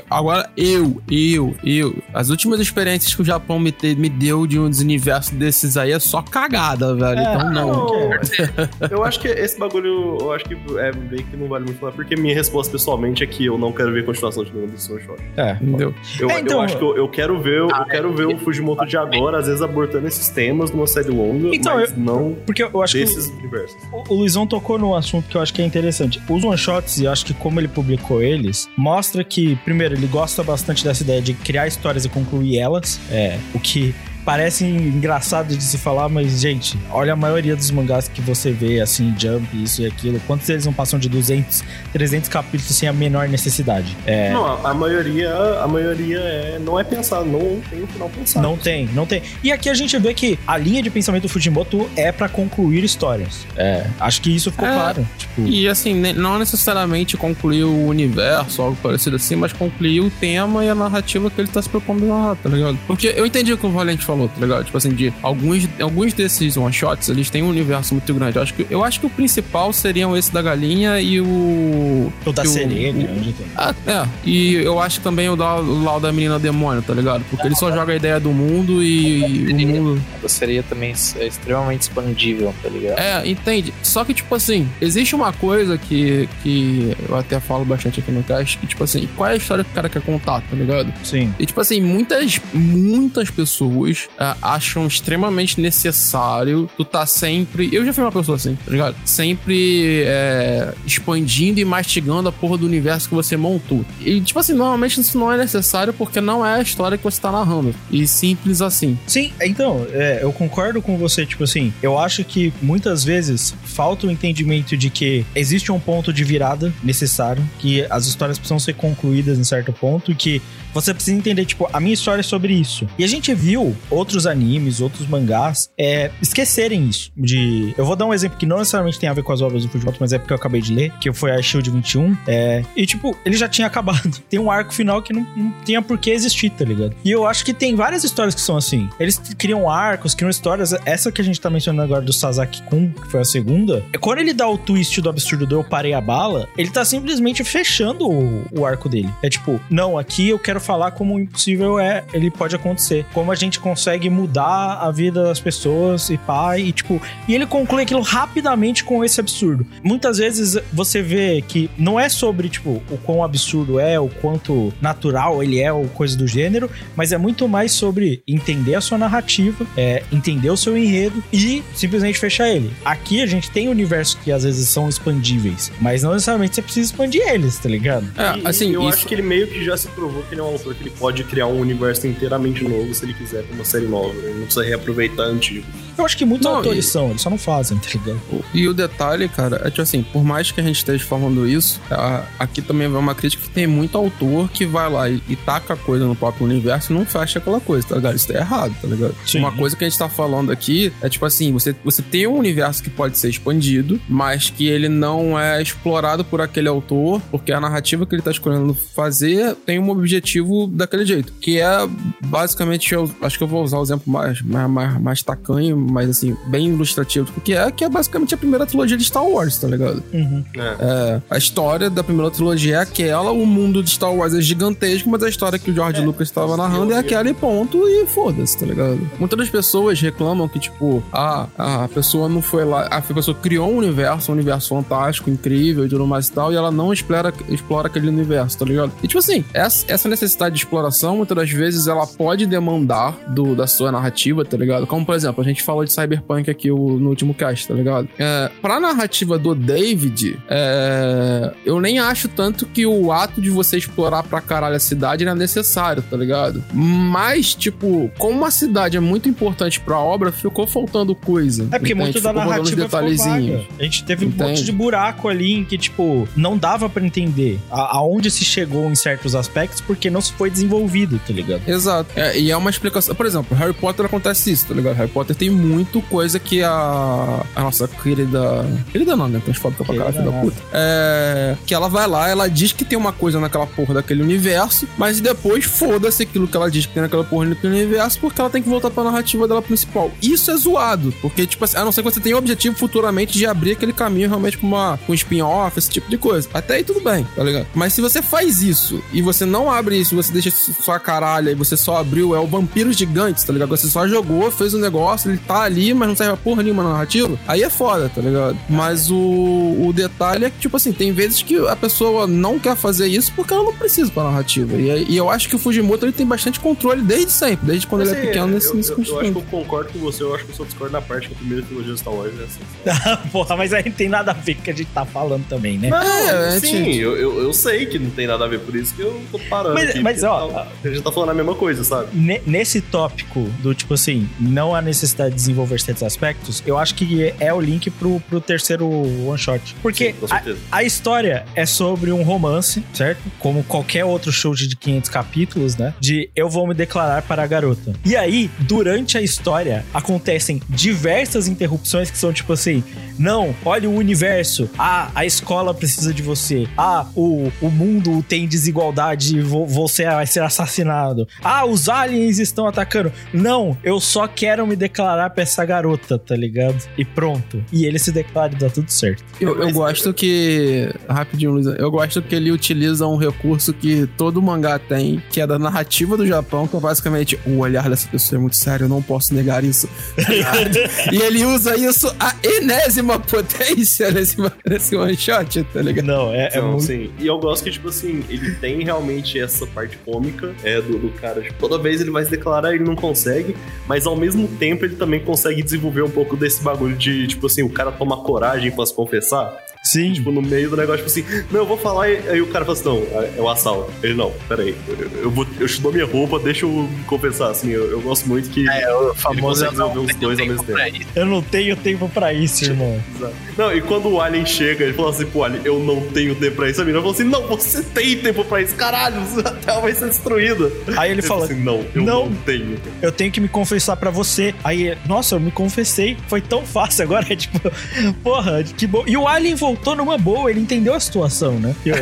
agora eu, eu, eu, as últimas experiências que o Japão me, te- me deu de um universo desses aí é só cagada, velho. É, então não. Eu acho que esse bagulho, eu acho que é meio que não vale muito falar, porque minha resposta pessoalmente é que eu não quero ver continuação de nenhum desses one shot. É. Entendeu? Eu, É, então- eu acho que eu, eu quero ver, eu quero ver o Fujimoto de agora, às vezes abortando esses temas numa série longa, Então, mas não Porque eu acho que desses universos. o, o Luizão tocou num assunto que eu acho que é interessante. Os one-shots, e eu acho que como ele publicou eles, mostra que, primeiro, ele gosta bastante dessa ideia de criar histórias e concluir elas. É, o que parece engraçado de se falar, mas, gente, olha a maioria dos mangás que você vê, assim, Jump, isso e aquilo. Quantos eles não passam de 200, 300 capítulos sem a menor necessidade? É. Não, a, a maioria, a maioria é, não é pensado, não tem um final pensado. Não tem, não tem. E aqui a gente vê que a linha de pensamento do Fujimoto é pra concluir histórias. É. Acho que isso ficou É. claro. Tipo, E assim, não necessariamente concluir o universo, algo parecido assim, mas concluir o tema e a narrativa que ele tá se propondo narrar, tá ligado? Porque eu entendi o que o Valente falou, tá ligado? Tipo assim, de alguns, alguns desses one-shots, eles têm um universo muito grande. Eu acho, que, eu acho que o principal seriam esse da galinha e o. o da e o- sereia, o- grande. também. Ah, é. E eu acho que também o da, o lá da menina demônio, tá ligado? Porque ele só joga a ideia do mundo e, o mundo. Seria também é extremamente expandível, tá ligado? É, entende? Só que, tipo assim, existe uma coisa que, que eu até falo bastante aqui no cast, que, tipo assim, qual é a história que o cara quer contar, tá ligado? Sim. E, tipo assim, muitas, muitas pessoas ah, acham extremamente necessário tu tá sempre. Eu já fui uma pessoa assim, tá ligado? Sempre é, expandindo e mastigando a porra do universo que você montou. E, tipo assim, normalmente isso não é necessário porque não é a história que você tá narrando. E simples assim. Sim, então, é, eu concordo com você, tipo assim, eu acho que muitas vezes falta o entendimento de que existe um ponto de virada necessário, que as histórias precisam ser concluídas em certo ponto, e que você precisa entender, tipo, a minha história é sobre isso. E a gente viu outros animes, outros mangás, é, esquecerem isso. De. Eu vou dar um exemplo que não necessariamente tem a ver com as obras do Fujimoto, mas é porque eu acabei de ler, que foi a Shield 21. É, e, tipo, ele já tinha acabado. Tem um arco final que não, não tinha por que existir, tá ligado? E eu acho que tem várias histórias que são assim. Eles criam arcos, criam histórias. Essa que a gente tá mencionando agora do Sasaki Kun, que foi a segunda, é quando ele dá o twist do absurdo do eu parei a bala, ele tá simplesmente fechando o, o arco dele. É tipo, não, aqui eu quero falar como o impossível é, ele pode acontecer. Como a gente consegue mudar a vida das pessoas e pá, e tipo, e ele conclui aquilo rapidamente com esse absurdo. Muitas vezes você vê que não é sobre, tipo, o quão absurdo é, o quanto natural ele é, ou coisa do gênero, mas é muito mais sobre entender a sua narrativa, é, entender o seu enredo e simplesmente fechar ele. Aqui a gente tem universos que às vezes são expandíveis, mas não necessariamente você precisa expandir eles, tá ligado? É, E- assim, eu isso. acho que ele meio que já se provou que ele é um autor que ele pode criar um universo inteiramente novo se ele quiser uma série nova. Ele não precisa reaproveitar antigo. Eu acho que muitos Não, autores e- são, eles só não fazem, tá ligado? E o detalhe, cara, é tipo assim, por mais que a gente esteja falando isso, a- aqui também vai uma crítica que tem muito autor que vai lá e, e taca coisa no próprio universo e não fecha aquela coisa, tá ligado? Isso tá errado, tá ligado? Sim. Uma coisa que a gente tá falando aqui é tipo assim, você, você tem um universo que pode ser expandido, mas que ele não é explorado por aquele autor, porque a narrativa que ele tá escolhendo fazer tem um objetivo daquele jeito, que é basicamente, eu acho que eu vou usar o exemplo mais, mais, mais, mais tacanho, mas assim, bem ilustrativo do que é, que é basicamente a primeira trilogia de Star Wars, tá ligado? Uhum. É. É, a história da primeira trilogia é aquela, o mundo de Star Wars é gigantesco, mas a história que o George Lucas estava narrando é aquela e ponto, e foda-se, tá ligado? Muitas das pessoas reclamam que, tipo, ah, a pessoa não foi lá, a pessoa criou um universo, um universo fantástico, incrível e tudo mais e tal, e ela não explora, explora aquele universo, tá ligado? E, tipo assim, essa, essa necessidade de exploração, muitas das vezes, ela pode demandar do, da sua narrativa, tá ligado? Como, por exemplo, a gente falou de Cyberpunk aqui no último cast, tá ligado? É, pra narrativa do David, é, eu nem acho tanto que o ato de você explorar pra caralho a cidade era necessário, tá ligado? Mas, tipo, como a cidade é muito importante pra obra, ficou faltando coisa. É porque entende? muito da narrativa detalhezinhos. A gente teve um Entende? monte de buraco ali em que, tipo, não dava pra entender a- aonde se chegou em certos aspectos porque não se foi desenvolvido, tá ligado? Exato. É, e é uma explicação. Por exemplo, Harry Potter acontece isso, tá ligado? Harry Potter tem muito coisa que a, a nossa querida. Querida não, né? Transfóbica pra caralho, filha da puta. É, que ela vai lá, ela diz que tem uma coisa naquela porra daquele universo, mas depois foda-se aquilo que ela diz que tem naquela porra naquele universo, porque ela tem que voltar pra narrativa dela principal. Isso é zoado, porque, tipo assim, a não ser que você tenha o objetivo futuramente de abrir aquele caminho realmente com uma com um spin-off, esse tipo de coisa. Até aí tudo bem, tá ligado? Mas se você faz isso e você não abre isso, você deixa só a caralha e você só abriu, é o Vampiros Gigantes, tá ligado? Você só jogou, fez o um negócio, ele tá ali, mas não serve pra porra nenhuma na narrativa, aí é foda, tá ligado? Mas o, o detalhe é que, tipo assim, tem vezes que a pessoa não quer fazer isso porque ela não precisa pra narrativa. E, e eu acho que o Fujimoto ele tem bastante controle desde sempre, desde quando Mas, ele é assim, pequeno nesse, eu, nesse eu, eu acho que eu concordo com você, eu acho que eu só discordo na parte que a primeira trilogia Star Wars é assim. Porra, mas aí não tem nada a ver com o que a gente tá falando também, né? Não, É, sim, gente. eu, eu, eu sei que não tem nada a ver, por isso que eu tô parando. Mas- aqui, mas, ó, tá- a gente tá falando a mesma coisa, sabe? Ne- Nesse tópico do tipo assim, não há necessidade de desenvolver certos aspectos, eu acho que é o link pro, pro terceiro one shot. Porque Sim, a, a história é sobre um romance, certo? Como qualquer outro show de 500 capítulos, né? De eu vou me declarar para a garota. E aí, durante a história, acontecem diversas interrupções que são tipo assim: não, olha o universo. Ah, a escola precisa de você. Ah, o, o mundo tem desigualdade e vo- você vai ser assassinado. Ah, os aliens estão atacando. Não, eu só quero me declarar pra essa garota, tá ligado? E pronto. E ele se declara e dá tudo certo. Eu, eu gosto que. Rapidinho, Luiz. Eu gosto que ele utiliza um recurso que todo mangá tem, que é da narrativa do Japão, que é basicamente o olhar dessa pessoa é muito sério, eu não posso negar isso. e ele usa isso a enésima potência nesse, nesse one shot, tá ligado? Não, é, é Não, muito. sim. E eu gosto que, tipo assim, ele tem realmente essa parte cômica é, do, do cara. Tipo, toda vez ele vai se declarar, ele não consegue, mas ao mesmo tempo ele também consegue desenvolver um pouco desse bagulho de, tipo assim, o cara toma coragem pra se confessar. Sim. Tipo, no meio do negócio, tipo assim, não, eu vou falar, e aí o cara fala assim, não, é o assalto. Ele, não, peraí, eu, eu, vou, eu te dou minha roupa, deixa eu confessar, assim, eu, eu gosto muito que É, o ele famoso consegue eu não desenvolver os dois ao mesmo tempo. Eu não tenho tempo pra isso, irmão. Exato. Não, e quando o Alien chega, ele fala assim pro Alien, eu não tenho tempo pra isso. A menina fala assim, não, você tem tempo pra isso, caralho, a Terra vai ser destruída. Aí ele fala, assim, não, eu "Não." não, tenho. eu tenho que me confessar pra você. Aí, nossa, eu me confessei. Foi tão fácil agora. É tipo, porra, que bom. E o Alien voltou numa boa, ele entendeu a situação, né? Eu-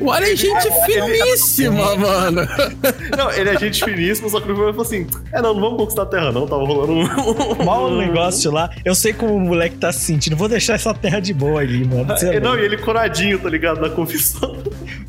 O Alien é gente finíssima, mano. Não, ele é gente finíssima, só que primeiro falou assim, é não, não vamos conquistar a Terra não, tava rolando um... mal um negócio lá. Eu sei como o moleque tá se sentindo. Vou deixar essa terra de boa ali, mano. Você é não, e ele coradinho, tá ligado, na confissão.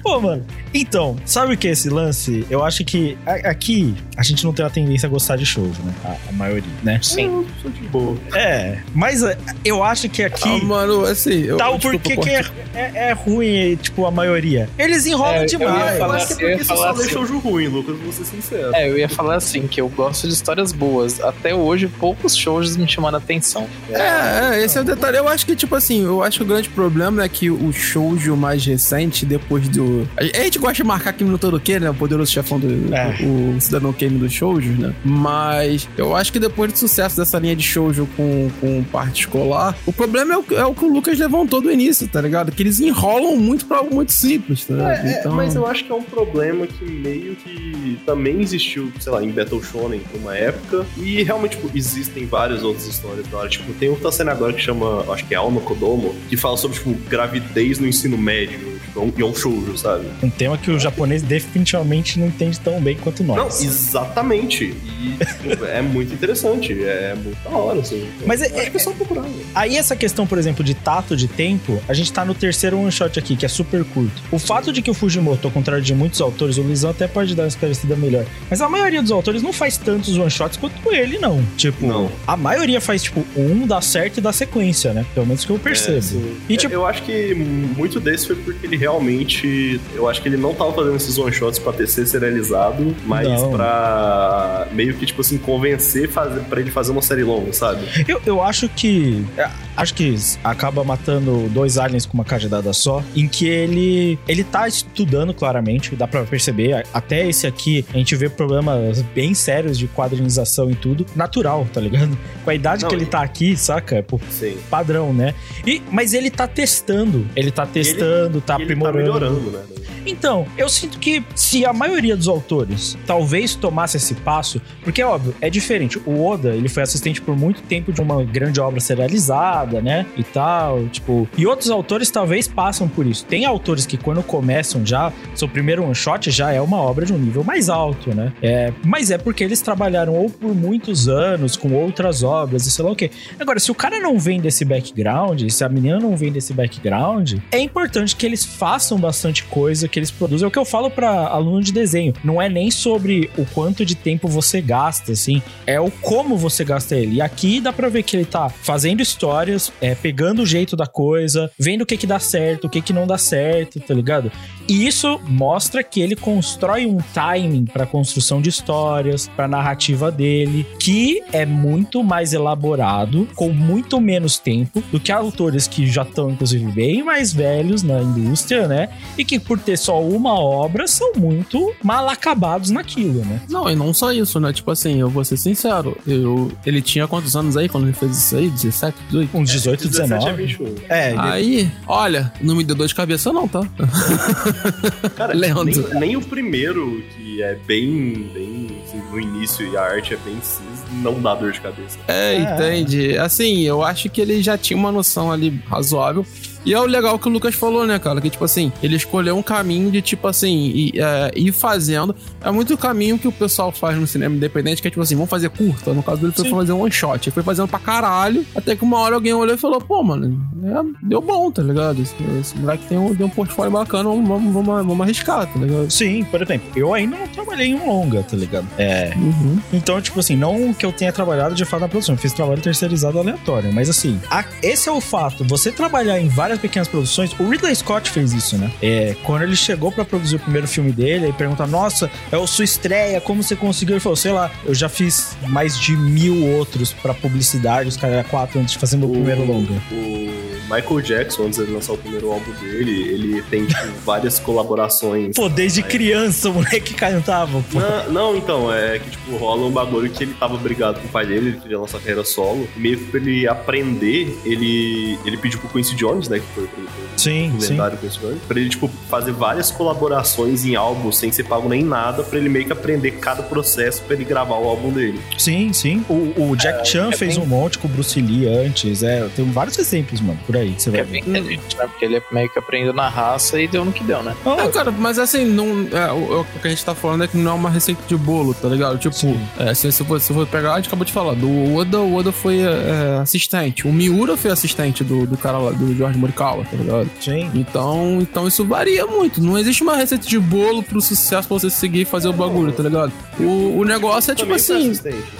Pô, mano. Então, sabe o que é esse lance? Eu acho que aqui a gente não tem a tendência a gostar de shows, né? A, a maioria, né? Sim. Eu sou de boa. É, mas é, eu acho que aqui. Ah, mano, assim. Eu, Tá, o porquê que é, é, é ruim, tipo, a maioria? Eles enrolam É, eu ia demais. Eu falar acho que é assim, eu ia porque você só assim. deixa o jogo ruim, Lucas, vou ser sincero. É, eu ia falar assim, que eu gosto de histórias boas. Até hoje, poucos shows me chamaram a atenção. É, é, esse é o detalhe. Eu acho que, tipo assim, eu acho que o grande problema é que o shoujo mais recente, depois do. A gente gosta de marcar Kimi no Todoke, né? O poderoso chefão do. É. O cidadão Kimi dos shoujos, né? Mas eu acho que depois do sucesso dessa linha de shoujo com, com parte escolar, o problema é o, é o que o Lucas levantou do início, tá ligado? Que eles enrolam muito pra algo muito simples, tá ligado? É, é, então... mas eu acho que é um problema que meio que também existiu, sei lá, em Battle Shonen por uma época. E realmente, tipo, existem várias outras histórias da hora. Tipo, tem um que tá sendo agora que chama, acho que é Alma Kodomo, que fala sobre, tipo, gravidez no ensino médio. Tipo, é um- é um shoujo, sabe? Um tema que o japonês definitivamente não entende tão bem quanto Não, nós. exatamente. E tipo, é muito interessante. É muito da hora, assim. Mas é- que é só procurar. né? Aí essa questão, por exemplo, de tato de tempo, a gente tá no terceiro one shot aqui, que é super curto. O fato de que o Fujimoto, ao contrário de muitos autores, o Luizão até pode dar uma esclarecida melhor, mas a maioria dos autores não faz tantos one shots quanto ele, não. Tipo, Não. a maioria faz, tipo, um dá certo e dá sequência, né? Pelo menos que eu percebo. É. E, É, tipo- Eu acho que muito desse foi porque ele realmente. Eu acho que ele não tava fazendo esses one shots pra ter ser serializado, mas Não. pra meio que, tipo assim, convencer fazer, pra ele fazer uma série longa, sabe? Eu, eu acho que. é, Acho que acaba matando dois aliens com uma cajadada só. Em que ele. Ele tá estudando claramente, dá pra perceber. Até esse aqui, a gente vê problemas bem sérios de quadrinização e tudo. Natural, tá ligado? Com a idade Não, que ele e- tá aqui, saca? Pô, Sim. padrão, né? E, mas ele tá testando. Ele tá testando, tá ele tá aprimorando. melhorando, né? Então, eu sinto que se a maioria dos autores talvez tomasse esse passo, porque é óbvio, é diferente. O Oda, ele foi assistente por muito tempo de uma grande obra serializada, né? E tal, tipo. E outros autores talvez passam por isso. Tem autores que quando começam já, seu primeiro one shot já é uma obra de um nível mais alto, né? É, mas é porque eles trabalharam ou por muitos anos com outras obras e sei lá o quê. Agora, se o cara não vem desse background, se a menina não vem desse background, é importante que eles façam bastante coisa, que eles produzam. É o que eu falo para aluno de desenho. Não é nem sobre o quanto de tempo você gasta, assim, é o como você gasta ele. E aqui dá pra ver que ele tá fazendo histórias, é, pegando o jeito da coisa, vendo o que que dá certo, o que que não dá certo, tá ligado? E isso mostra que ele constrói um timing para construção de histórias, para narrativa dele, que é muito mais elaborado, com muito menos tempo do que autores que já estão inclusive bem mais velhos na indústria, né? E que por ter só uma obra são muito mal acabados naquilo, né? Não, e não só isso, né? Tipo assim, eu vou ser sincero, eu, ele tinha quantos anos aí quando ele fez isso aí? 17, 18? Uns 18, 17 a 19. 21. É, ele- Aí, olha, não me deu dor de cabeça não, tá? Cara, Leandro. nem, nem o primeiro, que é bem, bem assim, no início e a arte é bem cis, não dá dor de cabeça. É, entende? Assim, eu acho que ele já tinha uma noção ali razoável. E é o legal que o Lucas falou, né, cara? Que, tipo assim, ele escolheu um caminho de, tipo assim, ir, é, ir fazendo. É muito o caminho que o pessoal faz no cinema independente, que é, tipo assim, vamos fazer curta. No caso dele, foi Sim. fazer um one shot. Ele foi fazendo pra caralho. Até que uma hora alguém olhou e falou, pô, mano, é, deu bom, tá ligado? Esse, esse moleque tem um, tem um portfólio bacana, vamos, vamos, vamos, vamos arriscar, tá ligado? Sim, por exemplo, eu ainda não trabalhei em um longa, tá ligado? É. Uhum. Então, tipo assim, não que eu tenha trabalhado de fato na produção, eu fiz trabalho terceirizado aleatório, mas assim, a- esse é o fato. Você trabalhar em várias pequenas produções, o Ridley Scott fez isso, né? É, quando ele chegou pra produzir o primeiro filme dele, aí pergunta: Nossa, é a sua estreia, como você conseguiu? Ele falou: Sei lá, eu já fiz mais de mil outros pra publicidade, os caras eram quatro antes de fazer meu primeiro longa. O Michael Jackson, antes de ele lançar o primeiro álbum dele, ele tem tipo, várias colaborações. Pô, desde criança o moleque cantava, pô. Não, não, então, é que tipo, rola um bagulho que ele tava brigado com o pai dele, ele queria lançar carreira solo. Meio que pra ele aprender, ele, ele pediu pro Quincy Jones, né? Que foi o Sim, sim. lendário Quincy Jones, pra ele, tipo, fazer várias colaborações em álbuns sem ser pago nem nada, pra ele meio que aprender cada processo pra ele gravar o álbum dele. Sim, sim. O, o Jack Chan é fez bem- um monte com o Bruce Lee antes. É, tem vários exemplos, mano, por aí que você vai É bem inteligente, né? Porque ele meio que aprendeu na raça e deu no que deu, né? É, cara, mas assim, não, é, o, o que a gente tá falando é que não é uma receita de bolo, tá ligado? Tipo, Sim. é, se você for, se for pegar, a gente acabou de falar, do Oda, o Oda foi é, assistente. O Miura foi assistente do, do cara lá, do Jorge Morikawa, tá ligado? Sim. Então, então isso varia muito. Não existe uma receita de bolo pro sucesso pra você seguir e fazer o bagulho, tá ligado? O, o negócio é tipo assim.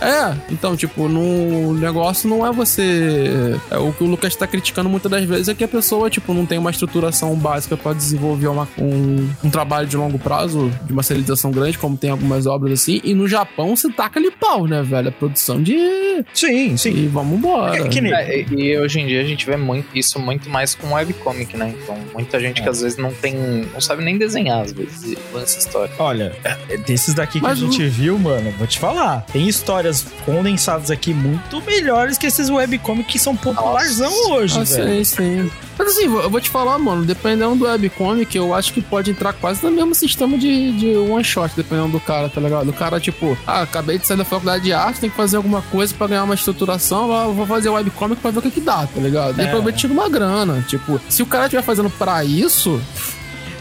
É, então, tipo, no o negócio não é você. É, o que o Lucas tá criticando muitas das vezes é que a pessoa, tipo, não tem uma estruturação básica pra desenvolver uma- um, um trabalho de longo prazo, de uma serialização grande, como tem algumas obras assim. E no Japão você taca ali pau, né, velho? A produção de. Sim, sim. E vamos embora. É que nem- É, e, e hoje em dia a gente vê muito, isso muito mais com webcomic, né? Então, muita gente que às vezes não tem. não sabe nem desenhar, às vezes, e lança história. Olha, é, desses daqui que Mas a gente viu, mano, vou te falar. Tem histórias condensadas aqui muito melhores que esses webcomics que são popularzão hoje, Ah, velho. sim, sim. Mas assim, eu vou te falar, mano, dependendo do webcomic, eu acho que pode entrar quase no mesmo sistema de, de one shot, dependendo do cara, tá ligado? O cara, tipo, ah, acabei de sair da faculdade de arte, tem que fazer alguma coisa pra ganhar uma estruturação, eu vou fazer webcomic pra ver o que que dá, tá ligado? E É. pra ver tira uma grana. Tipo, se o cara estiver fazendo pra isso,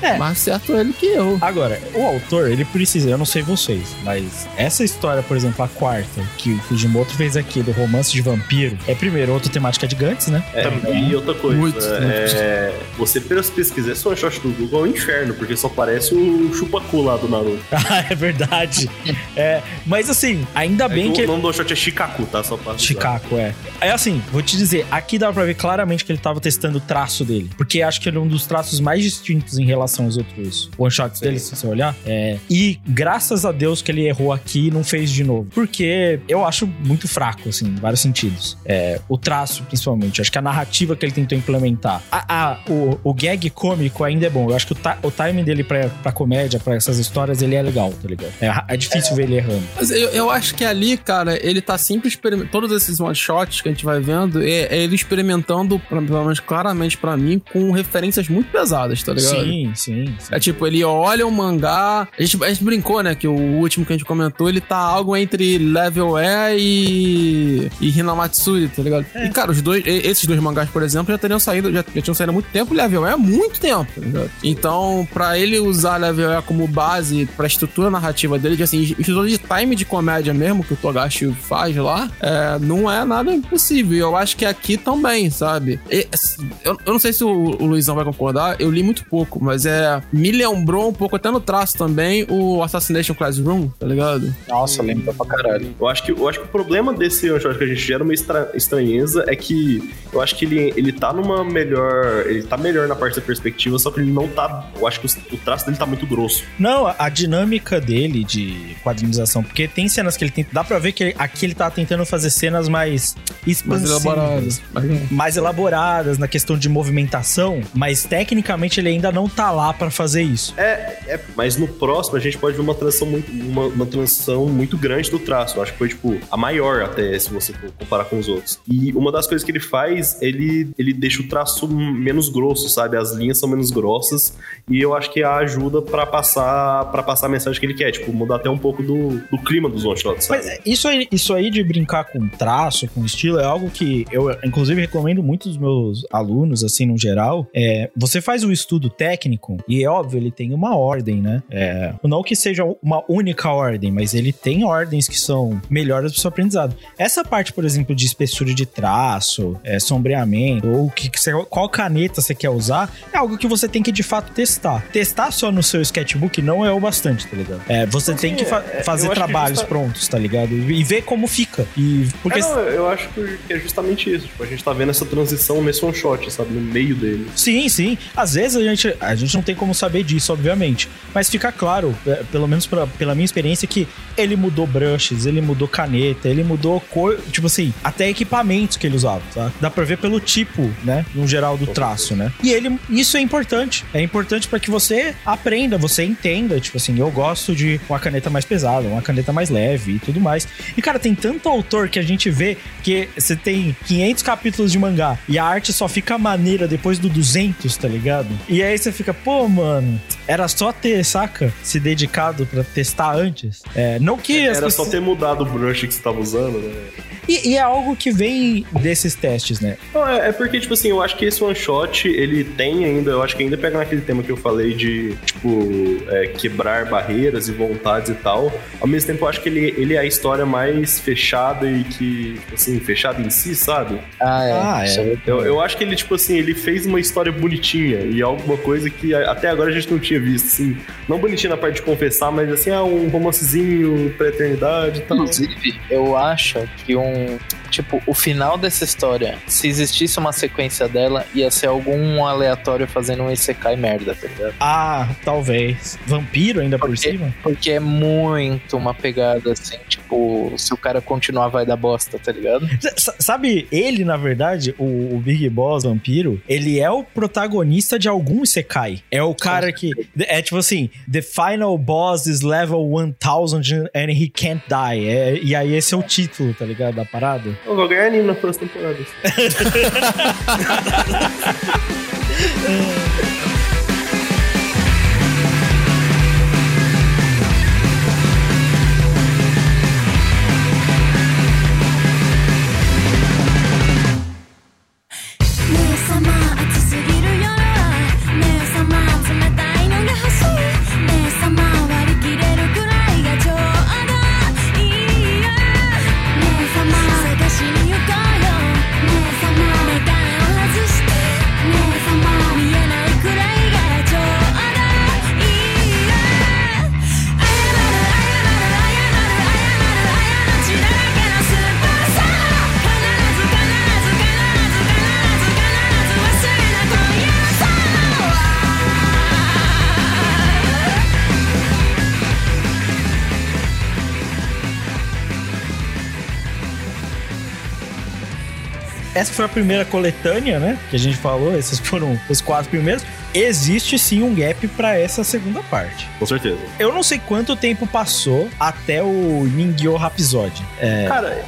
É. mais certo ele que eu. Agora, o autor, ele precisa, eu não sei vocês, mas essa história, por exemplo, a quarta, que o Fujimoto fez aqui do romance de vampiro, é primeiro outra temática de Gantz, né? É, e outra coisa, Muito, é, você pelas pesquisar esse one shot do Google é um inferno, porque só parece o chupacu lá do Naruto. Ah, é verdade. é, mas assim, ainda bem É que. O nome do shot é Shikaku, tá? Só pra. Chicago, é. É assim, vou te dizer, aqui dá pra ver claramente que ele tava testando o traço dele. Porque acho que ele é um dos traços mais distintos em relação aos outros one-shots dele, se você olhar. É, e graças a Deus que ele errou aqui e não fez de novo. Porque eu acho muito fraco, assim, em vários sentidos. É, o traço, principalmente. Acho que a narrativa que ele tentou implementar. A, a- o o, gag cômico ainda é bom. Eu acho que o, ta- o timing dele pra, pra comédia, pra essas histórias, ele é legal, tá ligado? É, é difícil ver ele errando. Mas eu, eu acho que ali, cara, ele tá sempre experimentando. Todos esses one shots que a gente vai vendo, é, é ele experimentando, pelo menos claramente pra mim, com referências muito pesadas, tá ligado? Sim, sim, sim. É tipo, ele olha o mangá. A gente, a gente brincou, né? Que o último que a gente comentou, ele tá algo entre Level E e. e Hinamatsuri, tá ligado? E, cara, os dois, esses dois mangás, por exemplo, já teriam saído, já, já tinham saído há muito tempo, Level E há muito tempo, tá ligado? Então, pra ele usar Level E como base pra estrutura narrativa dele, de assim, estrutura de time de comédia mesmo, que o Togashi faz lá, é, não é nada impossível. E eu acho que aqui também, sabe? E, eu, eu não sei se o, o Luizão vai concordar, eu li muito pouco, mas é. Me lembrou um pouco, até no traço também, o Assassination Classroom, tá ligado? Nossa, lembra pra caralho. Eu acho que, eu acho que o problema desse shot que a gente gera uma estra- estranheza é que eu acho que ele, ele tá numa melhor. Ele tá melhor na parte da perspectiva, só que ele não tá. Eu acho que o, o traço dele tá muito grosso. Não, a, dinâmica dele de quadrinização, porque tem cenas que ele tem. Dá pra ver que aqui ele tá tentando fazer cenas mais Mais expansivas. elaboradas. Mas, mais elaboradas na questão de movimentação, mas tecnicamente ele ainda não tá lá pra fazer isso. É, é, mas no próximo a gente pode ver uma transição muito, uma, uma transição muito grande do traço. Eu acho que foi, tipo, a maior até, se você for comparar com os outros. E uma das coisas que ele faz, ele, ele deixa o traço menos grosso, sabe? As linhas são menos grossas. E eu acho que ajuda pra passar para passar a mensagem que ele quer. Tipo, mudar até um pouco do, do clima dos one shots, sabe? Mas isso aí, isso aí de brincar com traço, com estilo, é algo que eu, inclusive, recomendo muito dos meus alunos, assim, no geral. É, você faz o estudo técnico, e é óbvio, ele tem uma ordem, né? É, não que seja uma única ordem, mas ele tem ordens que são melhores para o seu aprendizado. Essa parte, por exemplo, de espessura de traço, é, sombreamento, ou que, que você- qual caneta você quer usar, é algo que você tem que de fato testar. Testar só no seu sketchbook não é o bastante, tá ligado? É, você tem que fa- é, eu fazer que trabalhos justa- prontos, tá ligado? E ver como fica. E porque É, não, eu acho que é justamente isso. Tipo, a gente tá vendo essa transição nesse one shot, sabe? No meio dele. Sim, sim. Às vezes a gente, a gente não tem como saber disso, obviamente. Mas fica claro, é, pelo menos pra- pela minha experiência, que ele mudou brushes, ele mudou caneta, ele mudou cor, tipo assim, até equipamentos que ele usava, tá? Dá pra ver pelo tipo, né? No geral do traço, né? E ele, isso é importante. É importante pra que você aprenda, você entenda. Tipo assim, eu gosto de uma caneta mais pesada, uma caneta mais leve e tudo mais. E cara, tem tanto autor que a gente vê que você tem 500 capítulos de mangá e a arte só fica maneira depois do 200, tá ligado? E aí você fica, pô, mano, era só ter, saca? Se dedicado pra testar antes. É, não que Era só ter mudado o brush que você tava usando, né? E, e é algo que vem desses testes, né? Não, é, é porque, tipo assim, eu acho que esse one shot, ele tem ainda, eu acho que ainda pega naquele tema que eu falei de, tipo, é, quebrar barreiras e vontades e tal. Ao mesmo tempo, eu acho que ele, ele é a história mais fechada e que, tipo assim, fechada em si, sabe? Ah, é. Ah, é. Eu, eu acho que ele, tipo assim, ele fez uma história bonitinha e alguma coisa que até agora a gente não tinha visto, assim. Não bonitinha na parte de confessar, mas assim, ah, um romancezinho pra eternidade e tal. Inclusive, eu acho que um. Tipo, o final dessa história, se existisse uma sequência dela, ia ser algum aleatório fazendo um Isekai merda, tá ligado? Ah, talvez. Vampiro ainda por Porque- cima? Porque é muito uma pegada assim, tipo, se o cara continuar vai dar bosta, tá ligado? S- Sabe, ele, na verdade, o, o Big Boss Vampiro, ele é o protagonista de algum Isekai. É o cara que. É tipo assim: The final boss is level 1000 and he can't die. É- e aí esse é o título, tá ligado? Da parada. Eu vou ganhar anime na próxima temporada.「essa foi a primeira coletânea, né? Que a gente falou, esses foram os quatro primeiros. Existe sim um gap pra essa segunda parte. Com certeza. Eu não sei quanto tempo passou até o Ningyo Rhapsody. É, Cara,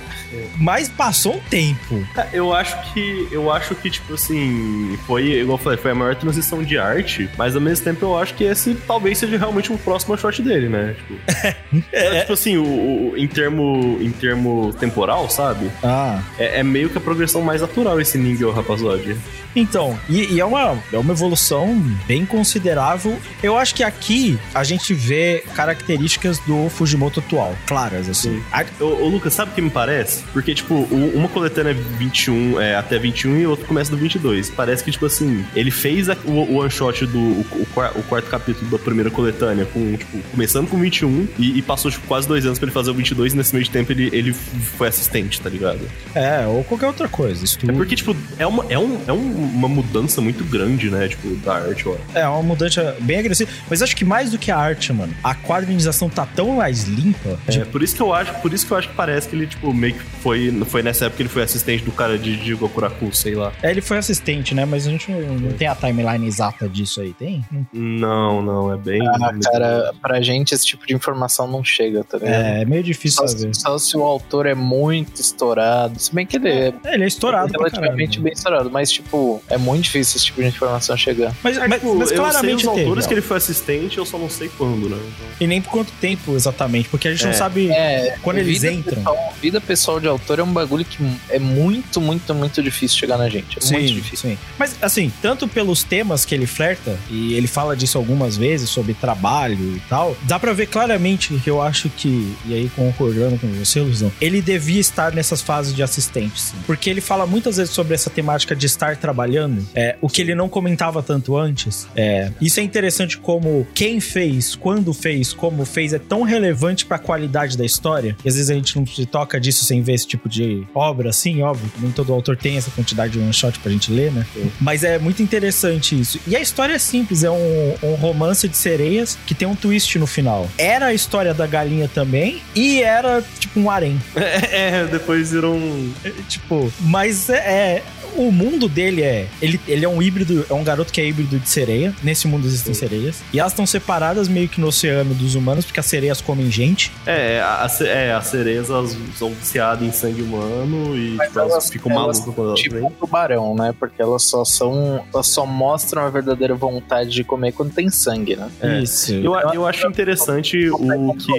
mas passou um tempo. eu acho que. Eu acho que, tipo assim, foi, igual eu falei, foi a maior transição de arte, mas ao mesmo tempo eu acho que esse talvez seja realmente o próximo shot dele, né? Tipo, É. tipo assim, o, o- em, termo, em termo temporal, sabe? Ah. É, é meio que a progressão mais natural esse Ningyo Rhapsody. Então, e, e é, uma, é uma evolução bem considerável. Eu acho que aqui a gente vê características do Fujimoto atual, claras, assim. A- Ô, ô, Lucas, sabe o que me parece? Porque, tipo, uma coletânea é 21, é, até 21 e outra começa do 22. Parece que, tipo assim, ele fez a- o, o one shot do o, o quar- o quarto capítulo da primeira coletânea, com, tipo, começando com 21 e, e passou, tipo, quase dois anos pra ele fazer o 22 e nesse meio de tempo ele, ele foi assistente, tá ligado? É, ou qualquer outra coisa. Isso É porque, tipo, é uma, é um, é um- uma mudança muito grande, né, tipo, da arte, ó. É uma mudança bem agressiva. Mas acho que mais do que a arte, mano, a quadrinização tá tão mais limpa. É, por isso que eu acho, por isso que eu acho que parece que ele, tipo, meio que foi, foi nessa época que ele foi assistente do cara de, de Gokuraku, sei lá. É, ele foi assistente, né? Mas a gente não, não tem a timeline exata disso aí, tem? Não, não, é bem. Ah, cara, pra gente esse tipo de informação não chega, tá ligado? É, é meio difícil Só, saber. só se o autor é muito estourado. Se bem que ele é É, ele é estourado pra relativamente caralho. bem estourado, mas, tipo, é muito difícil esse tipo de informação chegar. Mas, É, mas, tipo, mas eu claramente sei os teve. autores ó. que ele foi assistente, eu só não sei quando, né? Então- E nem por quanto tempo exatamente, porque a gente não É. sabe É, quando eles entram. Pessoal, vida pessoal de autor é um bagulho que é muito, muito, muito difícil chegar na gente. É muito difícil. Sim. Mas, assim, tanto pelos temas que ele flerta, e ele fala disso algumas vezes, sobre trabalho e tal, dá pra ver claramente que eu acho que, e aí concordando com você, Luzão, ele devia estar nessas fases de assistente, sim. Porque ele fala muitas vezes sobre essa temática de estar trabalhando, é, o que ele não comentava tanto antes. É, isso é interessante como quem fez, quando fez, como fez, é tão relevante pra qualidade da história. E às vezes a gente não se toca disso sem ver esse tipo de obra, assim, óbvio. Nem todo autor tem essa quantidade de one shot pra gente ler, né? Mas é muito interessante isso. E a história é simples, é um, um romance de sereias que tem um twist no final. Era a história da galinha também, e era tipo um harém. É, depois viram. um- É, Tipo, mas é. é- o mundo dele é. Ele, ele é um híbrido, é um garoto que é híbrido de sereia. Nesse mundo existem sereias. E elas estão separadas meio que no oceano dos humanos, porque as sereias comem gente. É, a, é, as sereias elas são viciadas em sangue humano e tipo, elas, elas- ficam elas malucas quando elas Tipo vêm. um tubarão, né? Porque elas só são. Elas só mostram a verdadeira vontade de comer quando tem sangue, né? É. Isso. Eu, eu acho interessante o que.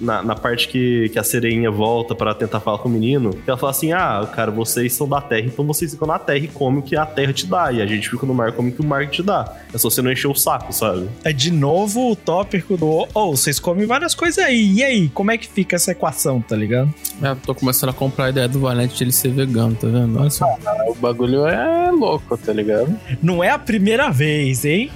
Na, na parte que, que a sereinha volta pra tentar falar com o menino, que ela fala assim: Ah, cara, vocês são da terra, então vocês ficam na terra e comem o que a terra te dá. E a gente fica no mar e come o que o mar te dá. É só você não encher o saco, sabe? É de novo o tópico do. Oh, vocês comem várias coisas aí. E aí? Como é que fica essa equação, tá ligado? É, tô começando a comprar a ideia do Valente de ele ser vegano, tá vendo? Olha só. O bagulho é louco, tá ligado? Não é a primeira vez, hein?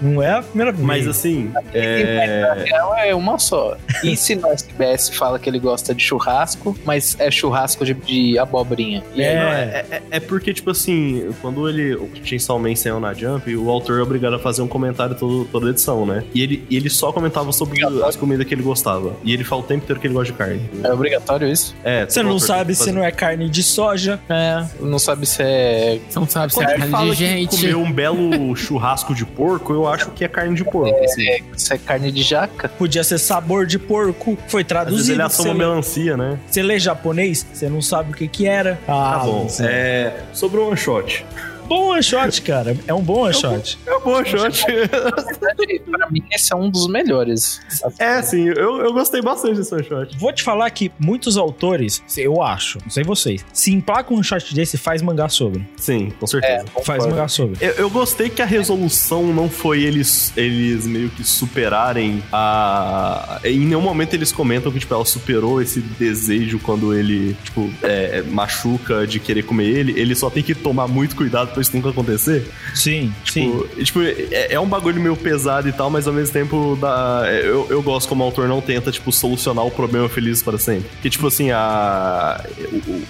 Não é a primeira vez. Mas assim, é. Real é uma só. E se no SBS fala que ele gosta de churrasco, mas é churrasco de, de abobrinha? E aí, É. Não, é, é- é porque, tipo assim, quando ele. O Chainsaw Man saiu na Jump, o autor é obrigado a fazer um comentário todo, toda a edição, né? E ele, ele só comentava sobre as comidas que ele gostava. E ele fala o tempo inteiro que ele gosta de carne. é obrigatório isso? É, Você não sabe se não é carne de soja. É. Não sabe se é. Você não sabe se Quando é ele carne fala de gente. que comeu um belo churrasco de porco, eu acho que é carne de porco. assim. é se é carne de jaca? Podia ser sabor de porco. Foi Às vezes traduzido. ele assoma lê, melancia, né? você lê japonês, você não sabe o que que era. Ah, Tá bom. você- Sobre o one shot. Bom one shot, cara. É um bom one shot. É um bom one shot. Pra mim, esse é um dos melhores. é, sim, eu, eu gostei bastante desse one shot. Vou te falar que muitos autores, eu acho, não sei vocês, se emplacam um shot desse, faz mangá sobre. Sim, com certeza. Faz mangá sobre. Eu, eu gostei que a resolução não foi eles, eles meio que superarem a. Em nenhum momento eles comentam que, tipo, ela superou esse desejo quando ele, tipo, é, machuca de querer comer ele. Ele só tem que tomar muito cuidado pra isso nunca acontecer. Sim, sim. Tipo, tipo, é, é um bagulho meio pesado e tal, mas ao mesmo tempo dá, é, eu, eu gosto como o autor não tenta, tipo, solucionar o problema feliz para sempre. Porque, tipo assim, a.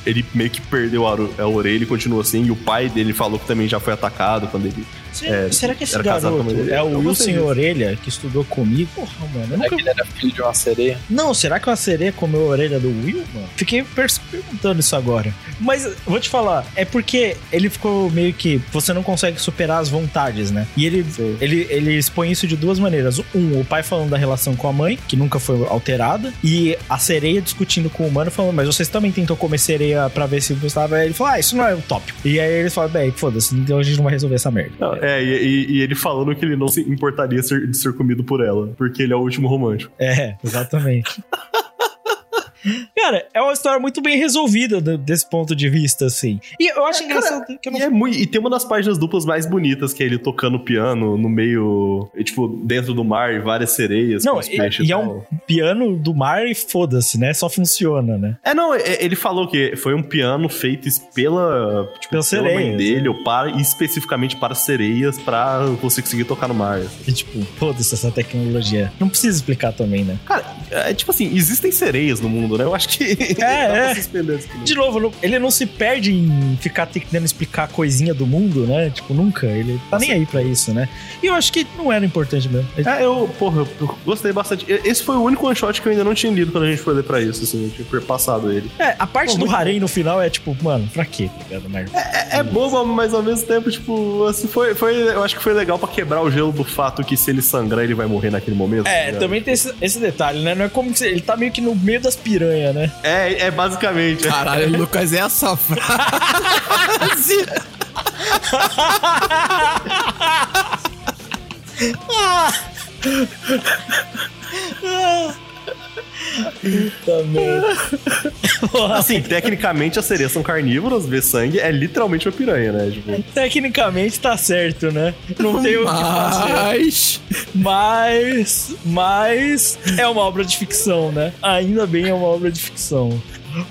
Ele meio que perdeu a, a orelha e continua assim, e o pai dele falou que também já foi atacado quando ele. Será, É, será que esse garoto é o Wilson. Orelha que estudou comigo? Porra, mano. Eu É nunca... que ele era filho de uma sereia. Não, será que uma sereia comeu a orelha do Will, mano? Fiquei perguntando isso agora. Mas vou te falar, é porque ele ficou meio que. Você não consegue superar as vontades, né? E ele, ele, ele expõe isso de duas maneiras. Um, o pai falando da relação com a mãe, que nunca foi alterada, e a sereia discutindo com o humano, falando, mas vocês também tentou comer sereia pra ver se gostava. Aí ele falou, ah, isso não é um tópico. E aí ele fala, bem, foda-se, então a gente não vai resolver essa merda. Não, é, e, e- e ele falando que ele não se importaria ser- de ser comido por ela, porque ele é o último romântico. É, exatamente. Cara, é uma história muito bem resolvida do- desse ponto de vista, assim. E eu acho engraçado que eu não E, é muito, e tem uma das páginas duplas mais bonitas, que é ele tocando piano no meio, e, tipo, dentro do mar e várias sereias. Não, e, peixes e é tal. um piano do mar e foda-se, né? Só funciona, né? É, não, é- ele falou que foi um piano feito pela, tipo, pela mãe sereias, dele, ou para, especificamente para sereias, pra você conseguir tocar no mar. assim. E, tipo, foda-se essa tecnologia. Não precisa explicar também, né? Cara, é tipo assim, existem sereias no mundo, né? Eu acho que É, é. suspender isso. De novo, ele não se perde em ficar tentando explicar coisinha do mundo, né? Tipo, nunca. Ele tá nem aí pra isso, né? E eu acho que não era importante mesmo. É, eu, porra, eu gostei bastante. Esse foi o único one shot que eu ainda não tinha lido quando a gente foi ler pra isso, assim, eu tinha perpassado ele. É, a parte Pô, do harém no final é tipo, mano, pra quê? Tá ligado, Marvel? É, é bobo, mas ao mesmo tempo, tipo, assim, foi, foi, eu acho que foi legal pra quebrar o gelo do fato que se ele sangrar, ele vai morrer naquele momento. tá É, ligado? também tem esse, esse detalhe, né? Não é como se ele tá meio que no meio das piranhas, né? É, é basicamente. Caralho, Lucas, essa frase. Puta Assim, tecnicamente as sereias são carnívoras, ver sangue é literalmente uma piranha, né? Tipo, Tecnicamente tá certo, né? Não tem o que fazer. Mas. Mas. Mas. É uma obra de ficção, né? Ainda bem é uma obra de ficção.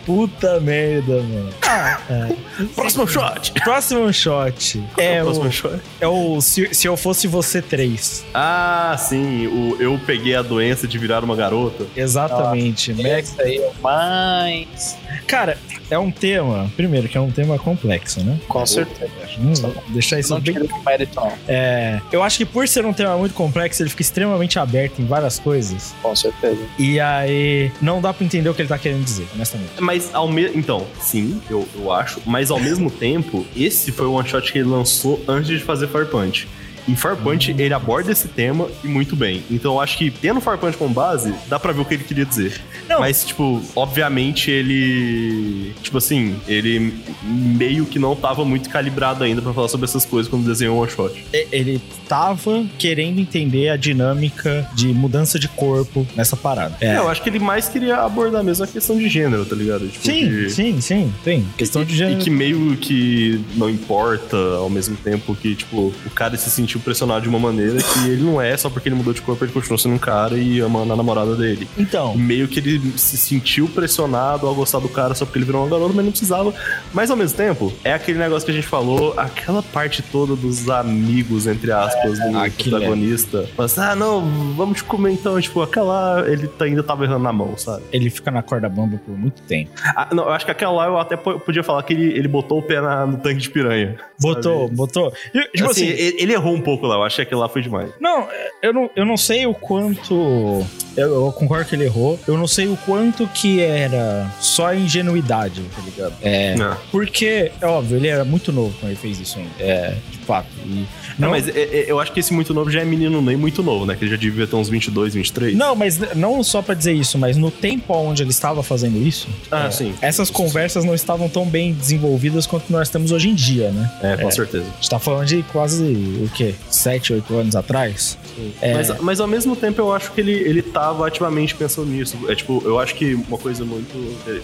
Puta merda, mano. Ah, é. próximo shot! Próximo shot. É próximo o, shot. é o se, se eu fosse você três. Ah, sim, o eu peguei a doença de virar uma garota. Exatamente. né? Esse aí é o mais. Cara, é um tema. Primeiro, que é um tema complexo, né? Com certeza. Hum, deixar isso Não bem mérito, não. É, eu acho que por ser um tema muito complexo, ele fica extremamente aberto em várias coisas. Com certeza. E aí, não dá pra entender o que ele tá querendo dizer, honestamente. Mas ao mesmo. Então, sim, eu, eu acho. Mas ao mesmo tempo, esse foi o one shot que ele lançou antes de fazer Fire Punch. Em Fire Punch, ele aborda esse tema e muito bem. Então eu acho que tendo Punch como base, dá pra ver o que ele queria dizer. Não. Mas, tipo, obviamente ele. Tipo assim, ele meio que não tava muito calibrado ainda pra falar sobre essas coisas quando desenhou o one shot. E- Ele tava querendo entender a dinâmica de mudança de corpo nessa parada. É, eu acho que ele mais queria abordar mesmo a questão de gênero, tá ligado? Tipo, Sim, que- sim, sim, tem. Questão de E gênero. que meio que não importa, ao mesmo tempo que, tipo, o cara se sentiu pressionado de uma maneira que ele não é, só porque ele mudou de corpo, ele continua sendo um cara e ama a namorada dele. Então, meio que ele se sentiu pressionado ao gostar do cara só porque ele virou uma garota, mas não precisava. Mas ao mesmo tempo, é aquele negócio que a gente falou, aquela parte toda dos amigos, entre aspas, do aquilo é. protagonista. Assim, ah, não, vamos te comer então. Tipo, aquela ele tá- ainda tava errando na mão, sabe? ele fica na corda bamba por muito tempo. Ah, não, eu acho que aquela lá eu até po- podia falar que ele, ele botou o pé na- no tanque de piranha. Botou, sabe? botou. E, Tipo assim, assim, ele, ele errou um pouco lá, eu achei que aquilo lá foi demais. Não, eu não, eu não sei o quanto. Eu, eu concordo que ele errou. Eu não sei o quanto que era só ingenuidade, tá ligado? É. Não, Porque, é óbvio, ele era muito novo quando ele fez isso ainda. É, de fato. E não, mas é- é- eu acho que esse muito novo já é menino nem muito novo, né? Que ele já devia ter uns 22, 23. Não, mas não só pra dizer isso, mas no tempo onde ele estava fazendo isso, Ah, é, sim. essas conversas não estavam tão bem desenvolvidas quanto nós temos hoje em dia, né? É, com É. certeza. A gente tá falando de quase, o quê? 7, 8 anos atrás? É, Mas, mas ao mesmo tempo eu acho que ele, ele tava ativamente pensando nisso. É tipo, eu acho que uma coisa muito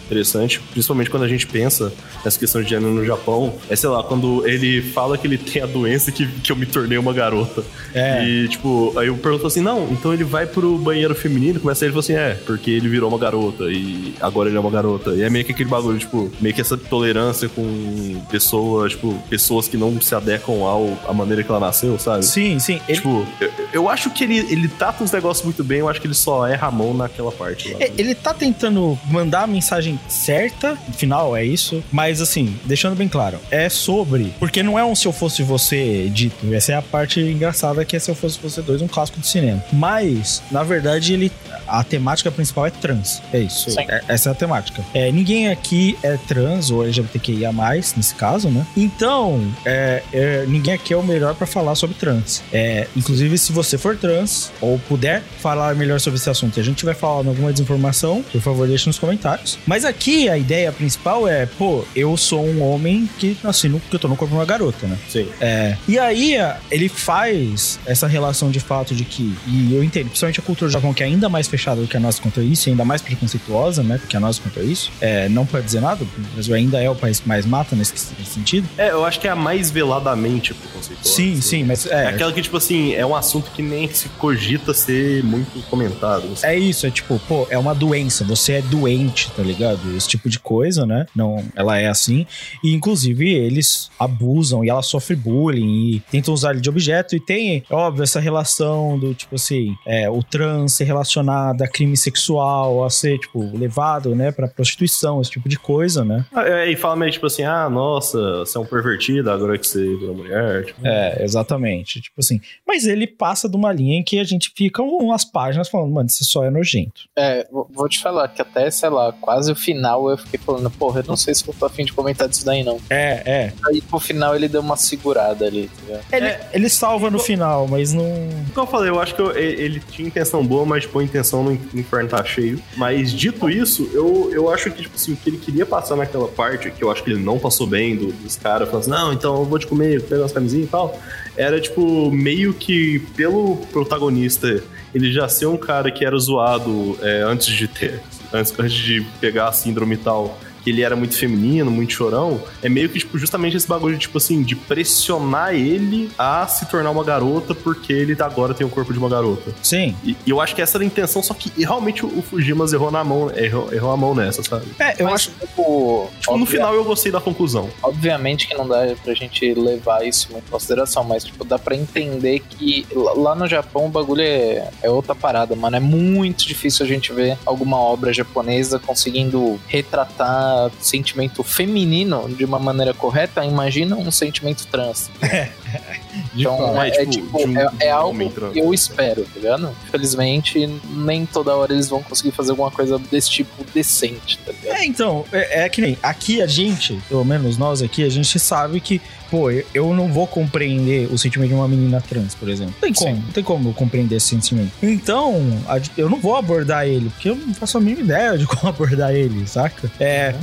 interessante, principalmente quando a gente pensa nessa questão de gênero no Japão, é, sei lá, quando ele fala que ele tem a doença que, que eu me tornei uma garota. É. E, tipo, aí eu pergunto assim, não, então ele vai pro banheiro feminino, começa ele fala assim, é, porque ele virou uma garota e agora ele é uma garota. E é meio que aquele bagulho, tipo, meio que essa tolerância com pessoas, tipo, pessoas que não se adequam ao a maneira que ela nasceu, sabe? Sim, sim. Ele, Tipo, eu, eu acho que ele, ele trata os negócios muito bem, eu acho que ele só erra a mão naquela parte lá. É, Ele tá tentando mandar a mensagem certa, no final é isso, mas assim, deixando bem claro, é sobre, porque não é um se eu fosse você dito, essa é a parte engraçada que é se eu fosse você dois, um clássico do cinema. Mas, na verdade, ele a temática principal é trans, é isso. É- essa é a temática. É, ninguém aqui é trans ou LGBTQIA+, nesse caso, né? Então, é, é, ninguém aqui é o melhor pra falar sobre trans. É, inclusive, se você for trans ou puder falar melhor sobre esse assunto e a gente tiver falando alguma desinformação, por favor, deixe nos comentários. Mas aqui a ideia principal é, pô, eu sou um homem que nasci no, que eu tô no corpo de uma garota, né? Sim. É, e aí ele faz essa relação de fato de que, e eu entendo, principalmente a cultura do Japão, que é ainda mais fechada do que a nossa quanto a isso, e ainda mais preconceituosa, né, do que a nossa quanto a isso, é, não pode dizer nada, o Brasil ainda é o país que mais mata nesse, nesse sentido. É, eu acho que é a mais veladamente preconceituosa. Sim, assim. sim, mas É é, aquela que, tipo assim, é um assunto que nem se cogita ser muito comentado. assim. É isso, é tipo, pô, é uma doença, você é doente, tá ligado? Esse tipo de coisa, né? Não, ela é assim. E inclusive eles abusam e ela sofre bullying e tentam usar ele de objeto. E tem, é óbvio, essa relação do tipo assim, é, o trans ser relacionado a crime sexual, a ser, tipo, levado, né, pra prostituição, esse tipo de coisa, né? Ah, é, E fala meio tipo assim, ah, nossa, você é um pervertido, agora que você virou mulher. Tipo, É, exatamente. Tipo assim. Mas ele passa de uma linha em que a gente fica umas páginas falando, mano, isso só é nojento. É, vou te falar que até, sei lá, quase o final eu fiquei falando, porra, eu não sei se eu tô afim de comentar disso daí não. É, é. Aí pro final ele deu uma segurada ali, tá ligado? Ele, É. ele salva no final, mas não. Como eu falei, eu acho que eu- ele tinha intenção boa, mas tipo, a intenção no no inferno tá cheio. Mas dito isso, eu, eu acho que, tipo assim, o que ele queria passar naquela parte, que eu acho que ele não passou bem do- dos caras, falando assim, não, então eu vou te comer, pega umas camisinhas e tal. Era, tipo, meio que pelo protagonista, ele já ser um cara que era zoado é, antes de ter. Antes, antes de pegar a síndrome e tal. Que ele era muito feminino, muito chorão, é meio que, tipo, justamente esse bagulho, tipo assim, de pressionar ele a se tornar uma garota porque ele agora tem o corpo de uma garota. Sim. E, e eu acho que essa era a intenção, só que realmente o, o Fujimas errou na mão, errou, errou a mão nessa, sabe? É, eu Mas, acho. tipo, Tipo, no final eu gostei da conclusão. Obviamente que não dá pra gente levar isso em consideração, mas tipo, dá pra entender que lá- lá no Japão o bagulho é, é outra parada, mano. É muito difícil a gente ver alguma obra japonesa conseguindo retratar sentimento feminino de uma maneira correta. Imagina um sentimento trans. Então é, É, tipo, tipo, um- é, é um algo trans. que eu espero, tá ligado? Infelizmente, nem toda hora eles vão conseguir fazer alguma coisa desse tipo decente, tá ligado? É, então, é, é que nem aqui a gente, pelo menos nós aqui, a gente sabe que, pô, eu- não vou compreender o sentimento de uma menina trans, por exemplo. Não tem como, Sim. não tem como eu compreender esse sentimento. Então, a- eu não vou abordar ele, porque eu não faço a mínima ideia de como abordar ele, saca? É.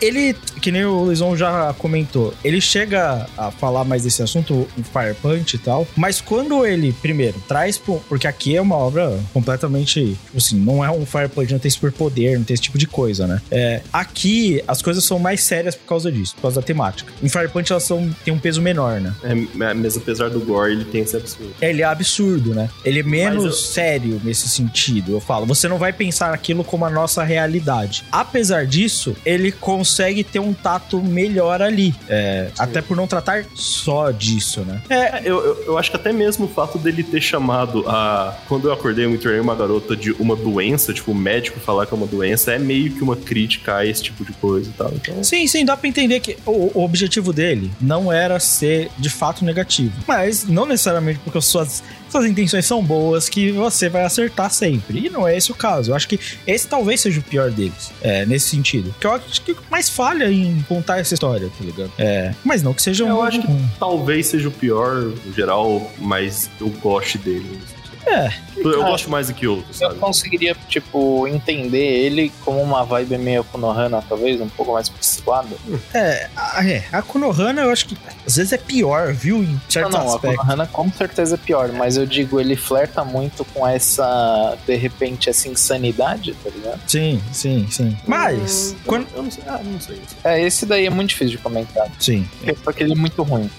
ele, que nem o Luizão já comentou, ele chega a falar mais desse assunto, o Fire Punch e tal, mas quando ele, primeiro, traz, porque aqui é uma obra completamente, tipo assim, não é um Fire Punch, não tem superpoder, não tem esse tipo de coisa, né? É, aqui as coisas são mais sérias por causa disso, por causa da temática. Em Fire Punch elas são, tem um peso menor, né? É, mas apesar do gore, ele tem esse absurdo. Ele é absurdo, né? Ele é menos eu- sério nesse sentido. Eu falo, você não vai pensar aquilo como a nossa realidade. Apesar disso, ele consegue ter um tato melhor ali. É, até por não tratar só disso, né? É, eu, eu, eu acho que até mesmo o fato dele ter chamado a. Quando eu acordei, eu me tornei uma garota de uma doença, tipo, o médico falar que é uma doença, é meio que uma crítica a esse tipo de coisa e tal. Então. Sim, sim, dá pra entender que o, o objetivo dele não era ser de fato negativo. Mas não necessariamente porque suas, suas intenções são boas que você vai acertar sempre. E não é esse o caso. Eu acho que esse talvez seja o pior deles, é, nesse sentido. Porque eu acho que mais falha em contar essa história, tá ligado? É, mas não que seja um. Eu acho que talvez seja o pior, no geral, mas eu goste dele. É. Eu Cara, gosto mais do que outros, Eu sabe? conseguiria, tipo, entender ele como uma vibe meio Konohana, talvez, um pouco mais pixelada. É, a, é, a Konohana eu acho que às vezes é pior, viu? Em Não, certos não, a aspectos. Konohana com certeza é pior, mas eu digo, ele flerta muito com essa, de repente, essa insanidade, tá ligado? Sim, sim, sim. Mas, Hum, quando. Eu não sei. Ah, não sei. É, esse daí é muito difícil de comentar, Sim. porque ele é muito ruim.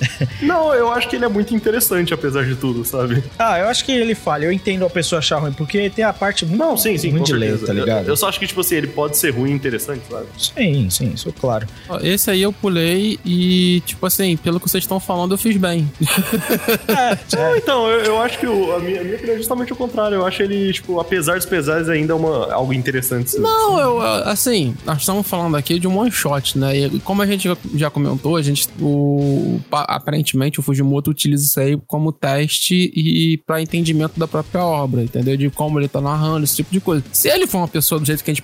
Não, eu acho que ele é muito interessante, apesar de tudo, sabe? Ah, eu acho que ele falha. Eu entendo a pessoa achar ruim, porque tem a parte muito Não, sim, sim, com de tá ligado? Eu, eu só acho que, tipo assim, ele pode ser ruim e interessante, sabe? Sim, sim, isso é claro. Ó, Esse aí eu pulei e, tipo assim, pelo que vocês estão falando, eu fiz bem. Não, então, eu, eu acho que o- a, minha, a minha opinião é justamente o contrário. Eu acho ele, tipo, apesar dos pesares, ainda é uma, algo interessante. sim. Não, eu, assim, nós estamos falando aqui de um one shot, né? E como a gente já- comentou, a gente, o, pa- aparentemente o Fujimoto utiliza isso aí como teste e para entendimento da própria obra, entendeu? De como ele tá narrando, esse tipo de coisa. Se ele for uma pessoa do jeito que a gente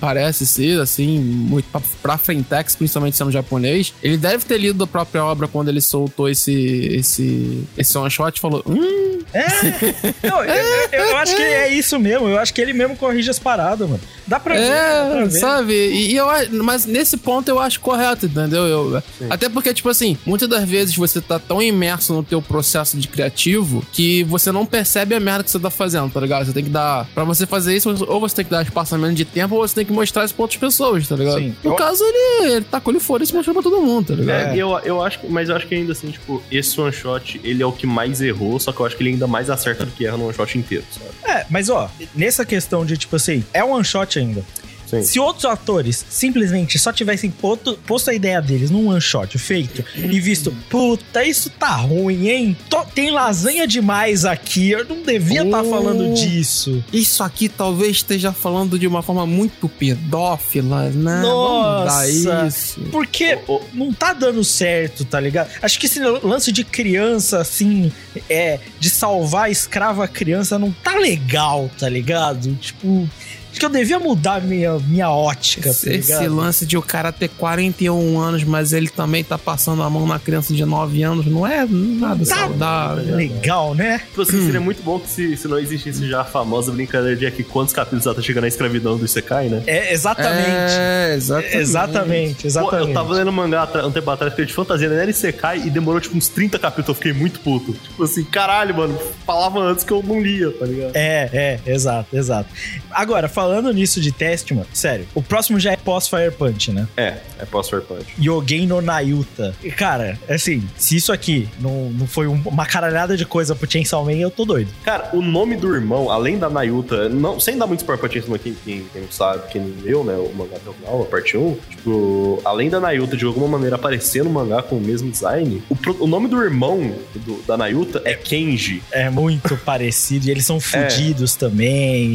parece ser, assim, muito pra, pra frentex, principalmente sendo japonês, ele deve ter lido a própria obra quando ele soltou esse, esse, esse one shot e falou: Hum, Não, eu, eu- eu acho que é isso mesmo. Eu acho que ele mesmo corrige as paradas, mano. Dá pra ver. dá pra É, ver. sabe? E, e eu, a- mas nesse ponto eu acho correto, entendeu? Eu, até porque, tipo assim, muitas das vezes você tá tão imerso no teu processo de criativo que você não percebe a merda que você tá fazendo, tá ligado? Você tem que dar. Pra você fazer isso, ou você tem que dar espaçamento de tempo, ou você tem que mostrar isso pra outras pessoas, tá ligado? Sim. No Eu- caso, ele, ele tacou ele fora e se mostrou pra todo mundo, tá ligado? É, eu, eu acho que, mas eu acho que ainda assim, tipo, esse one shot, ele é o que mais errou, só que eu acho que ele ainda mais acerta do que erra no one shot inteiro, sabe? É, mas ó, nessa questão de tipo assim, é one shot ainda. Sim. Se outros atores simplesmente só tivessem posto, posto a ideia deles num one shot feito e visto, puta, isso tá ruim, hein? Tô- tem lasanha demais aqui, eu não devia estar Oh. falando disso. Isso aqui talvez esteja falando de uma forma muito pedófila, né? Vamos mudar Nossa. isso. Porque Ô, ô, não tá dando certo, tá ligado? Acho que esse lance de criança, assim, é, de salvar a escrava criança não tá legal, tá ligado? Tipo, acho que eu devia mudar minha, minha ótica, tá Esse lance de o cara ter 41 anos, mas ele também tá passando a mão na criança de 9 anos, não é nada Tá saudável. legal, né? Tipo assim, seria muito bom que se, se não existisse já a famosa brincadeira de aqui quantos capítulos ela tá chegando na escravidão do Isekai, né? É, exatamente. É, exatamente. Exatamente, Pô, exatamente. eu tava lendo mangá atra- um tempo atrás que era de fantasia, né? Era Isekai e demorou tipo uns 30 capítulos, eu fiquei muito puto. Tipo assim, caralho, mano, falava antes que eu não lia, tá ligado? É, é, exato, exato. Agora, falando nisso de teste, mano, sério, o próximo já é pós-Fire Punch, né? É, é pós-Fire Punch. Yogen no Nayuta. E, cara, assim, se isso aqui não, não foi um- uma caralhada de coisa pro Chainsaw Man, eu tô doido. Cara, o nome do irmão, além da Nayuta, não, sem dar muito spoiler pra Chainsaw Man, quem, quem, quem não sabe, quem não leu, né, o mangá até o final, a parte 1, tipo, além da Nayuta de alguma maneira aparecer no mangá com o mesmo design, o, o nome do irmão do- da Nayuta é Kenji. É muito parecido e eles são fudidos também.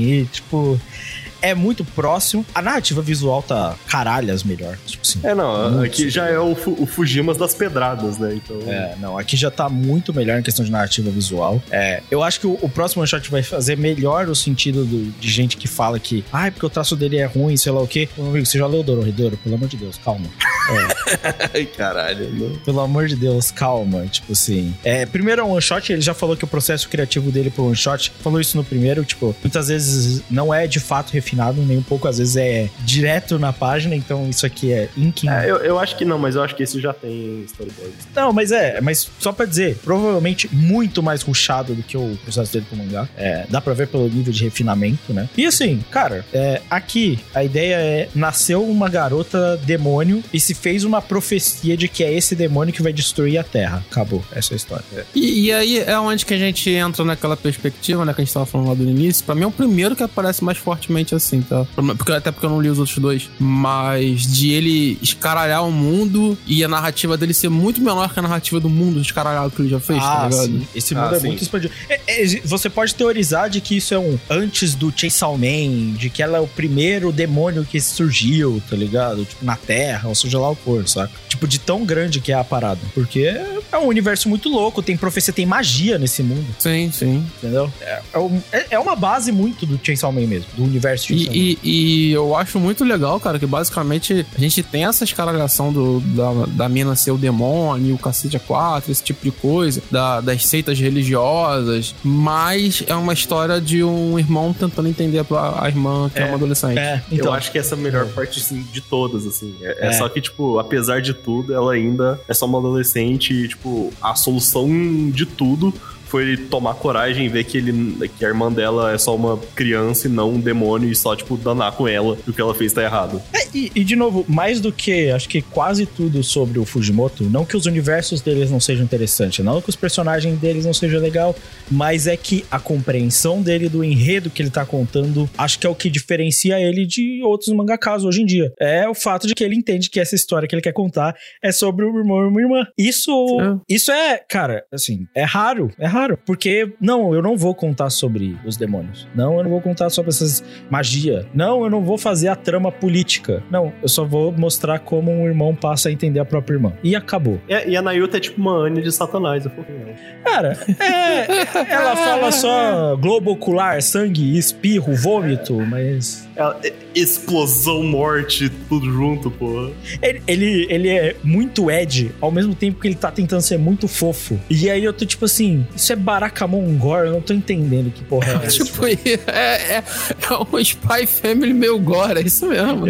E, tipo, é muito próximo. A narrativa visual tá caralhas melhor. Tipo assim. É, não, aqui já é o, o Fujimas das pedradas, né, então... É, não, aqui já tá muito melhor em questão de narrativa visual. É, eu acho que o, o próximo shot vai fazer melhor o sentido do- de gente que fala que, ai, porque o traço dele é ruim, sei lá o quê. Meu amigo, você já leu Dorohedoro? Pelo amor de Deus, calma. Ai, caralho, né? Pelo amor de Deus, calma. Tipo assim. É, primeiro é um one shot, ele já falou que o processo criativo dele pro one shot, falou isso no primeiro, tipo, muitas vezes não é de fato refinado, nem um pouco, às vezes é direto na página, então isso aqui é inking. É, eu, eu acho que não, mas eu acho que esse já tem storyboard. Não, mas é, mas só pra dizer, provavelmente muito mais ruchado do que o processo dele pro mangá. É, dá pra ver pelo nível de refinamento, né? E assim, cara, é, aqui a ideia é: nasceu uma garota demônio e se fez uma profecia de que é esse demônio que vai destruir a Terra. Acabou, essa é a história. E, e aí é onde que a gente entra naquela perspectiva, né, que a gente tava falando lá do início. Pra mim é o primeiro que aparece mais fortemente assim, tá? Porque, até porque eu não li os outros dois. Mas de ele escaralhar o mundo e a narrativa dele ser muito menor que a narrativa do mundo escaralhado que ele já fez, tá ligado? Ah, sim. Esse mundo Ah, é sim. muito expandido. É, é, você pode teorizar de que isso é um antes do Chainsaw Man, de que ela é o primeiro demônio que surgiu, tá ligado? Tipo, na Terra, ou seja lá o for, saca? Tipo, de tão grande que é a parada. Porque é um universo muito louco, tem profecia, tem magia nesse mundo, Sim, sim. entendeu? É, é um- é- é uma base muito do Chainsaw Man mesmo, do universo. E, e- e eu acho muito legal, cara, que basicamente a gente tem essa escaralhação do, da, da mina ser o demônio, o cacete a quatro, esse tipo de coisa, da- das seitas religiosas, mas é uma história de um irmão tentando entender a, a irmã que é, É, uma adolescente. É, então. eu acho que essa é a melhor parte assim, de todas, assim. É, é É. só que, tipo, apesar de tudo, ela ainda é só uma adolescente e, tipo, a solução de tudo foi ele tomar coragem e ver que, ele, que a irmã dela é só uma criança e não um demônio e só, tipo, danar com ela e o que ela fez tá errado. É, e, e, de novo, mais do que acho que quase tudo sobre o Fujimoto, não que os universos deles não sejam interessantes, não que os personagens deles não sejam legal, mas é que a compreensão dele do enredo que ele tá contando, acho que é o que diferencia ele de outros mangakas hoje em dia. É o fato de que ele entende que essa história que ele quer contar é sobre o irmão e uma irmã. Isso, isso é, cara, assim, é raro, é raro, porque não, eu não vou contar sobre os demônios. Não, eu não vou contar sobre essas magia. Não, eu não vou fazer a trama política. Não, eu só vou mostrar como um irmão passa a entender a própria irmã. E acabou. E, e a Nayuta é tipo uma Anya de Satanás, eu falei. Cara, é, ela fala só globo ocular, sangue, espirro, vômito, mas é- explosão, morte, tudo junto, porra. ele, ele, ele é muito Ed, ao mesmo tempo que ele tá tentando ser muito fofo. E aí eu tô tipo assim, isso é Barakamon Gore, eu não tô entendendo que porra é essa. Tipo, é, é, é um Spy Family meu gore, é isso mesmo.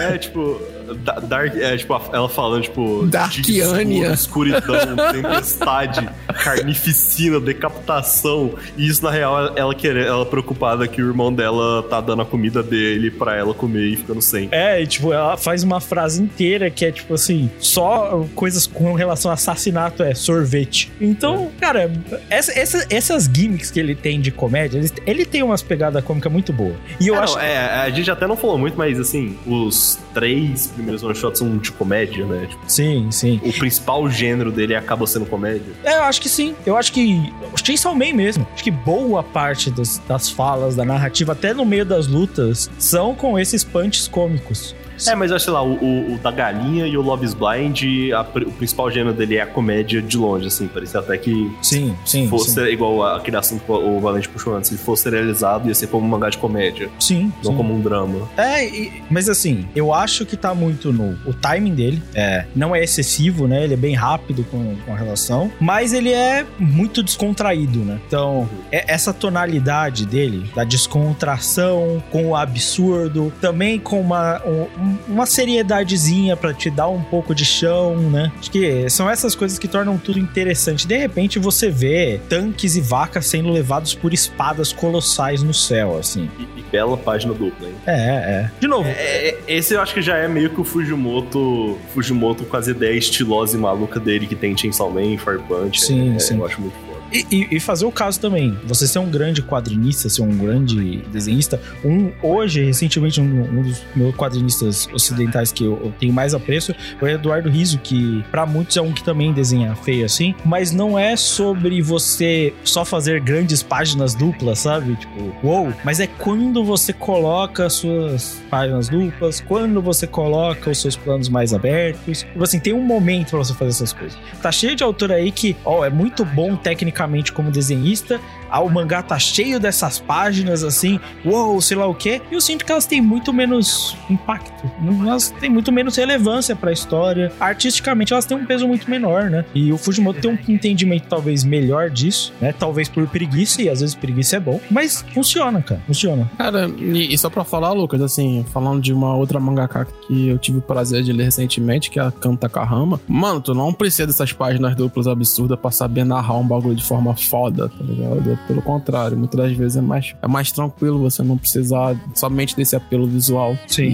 É, tipo, Dark, é, tipo, ela falando, tipo, Darkiania. de escuro- escuridão, tempestade, carnificina, decapitação. E isso, na real, ela, ela, querer, ela preocupada que o irmão dela tá dando a comida dele pra ela comer e ficando sem. É, e, tipo, ela faz uma frase inteira que é tipo assim, só coisas com relação a assassinato é sorvete. Então, cara, essa, essa- essas gimmicks que ele tem de comédia, ele, ele tem umas pegadas cômicas muito boas. E eu É, acho. não, é, a gente até não falou muito, mas assim, os três primeiros one-shots são de comédia, né? Tipo, Sim, sim. o principal gênero dele acaba sendo comédia. É, eu acho que sim. Eu acho que. Chainsaw Man mesmo. Acho que boa parte das, das falas, da narrativa, até no meio das lutas, são com esses punches cômicos. É, mas eu acho, sei lá, o, o- da galinha e o Love is Blind, a o principal gênero dele é a comédia de longe, assim. Parecia até que Sim, sim. fosse igual a- assunto que o Valente puxou antes, se fosse realizado, ia ser como um mangá de comédia, Sim. não sim. como um drama. É, e- mas assim, eu acho que tá muito no. O timing dele é, não é excessivo, né? Ele é bem rápido com, com a relação, mas ele é muito descontraído, né? Então, é- essa tonalidade dele, da descontração com o absurdo, também com uma, um- uma seriedadezinha pra te dar um pouco de chão, né? Acho que são essas coisas que tornam tudo interessante. De repente você vê tanques e vacas sendo levados por espadas colossais no céu, assim. E, e bela página dupla, hein? É, é. De novo, É, é, esse eu acho que já é meio que o Fujimoto, Fujimoto com as ideias estilosas e maluca dele que tem Chainsaw Man, Fire Punch. Sim, é, sim. Eu acho muito foda. E, e- e fazer o caso também. Você ser um grande quadrinista, ser um grande desenhista. Um, hoje, recentemente, um, um dos meus quadrinistas ocidentais que eu, eu tenho mais apreço é o Eduardo Riso, que pra muitos é um que também desenha feio assim. Mas não é sobre você só fazer grandes páginas duplas, sabe? Tipo, uou. Mas é quando você coloca as suas páginas duplas, quando você coloca os seus planos mais abertos. Tipo assim, tem um momento pra você fazer essas coisas. Tá cheio de autor aí que, ó, é muito bom tecnicamente como desenhista. Ah, o mangá tá cheio dessas páginas assim, uou, sei lá o quê. E eu sinto que elas têm muito menos impacto. Elas têm muito menos relevância pra história. Artisticamente, elas têm um peso muito menor, né? E o Fujimoto tem um entendimento talvez melhor disso, né? Talvez por preguiça, e às vezes preguiça é bom. Mas funciona, cara. Funciona. Cara, e, só pra falar, Lucas, assim, falando de uma outra mangaka que eu tive o prazer de ler recentemente, que é a Kanta Kahama. Mano, tu não precisa dessas páginas duplas absurdas pra saber narrar um bagulho de forma foda, tá ligado? É Pelo contrário, muitas das vezes é mais, é mais tranquilo você não precisar somente desse apelo visual. Sim,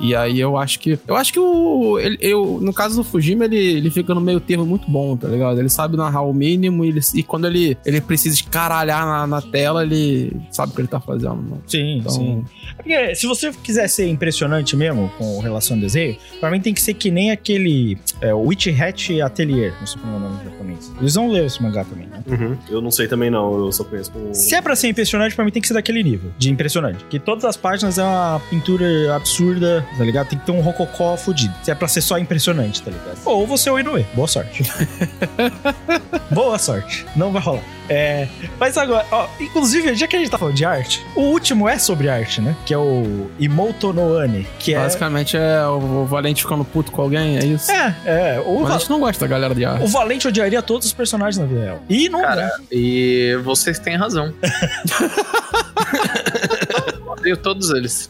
E, e aí eu acho que. Eu acho que o. ele- eu, no caso do Fujima, ele, ele fica no meio termo muito bom, tá ligado? Ele sabe narrar o mínimo e, ele- e quando ele, ele precisa escaralhar na, na tela, ele sabe o que ele tá fazendo, mano. Sim, Então, sim. É Porque se você quiser ser impressionante mesmo com relação ao desenho, pra mim tem que ser que nem aquele é, Witch Hat Atelier, não sei como é o nome em japonês. Eles vão ler esse mangá também, né? Uhum. Eu não sei também não, eu só conheço com... Se é pra ser impressionante, pra mim tem que ser daquele nível de impressionante. Que todas as páginas é uma pintura absurda, tá ligado? Tem que ter um rococó fudido. Se é pra ser só impressionante, tá ligado? Ou você é o Inoue. Boa sorte. Boa sorte. Não vai rolar. É, mas agora, ó, inclusive, já que a gente tá falando de arte, o último é sobre arte, né? Que é o Imoto no Ane, que é... Basicamente é o Valente ficando puto com alguém, é isso? É, é. O, Mas a Va- gente não gosta da galera de arte. o Valente odiaria todos os personagens na vida real. E não Cara, é. e vocês têm razão. Odeio todos eles.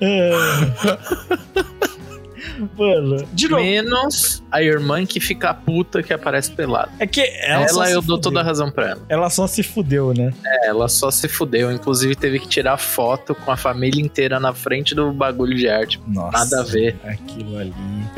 É. Mano, de novo, Menos a irmã que fica puta que aparece pelada. é que ela, Ela, eu dou fudeu. toda a razão pra ela. Ela só se fudeu, né? É, ela só se fudeu. Inclusive teve que tirar foto com a família inteira na frente do bagulho de arte. Nossa. Nada a ver. Aquilo ali.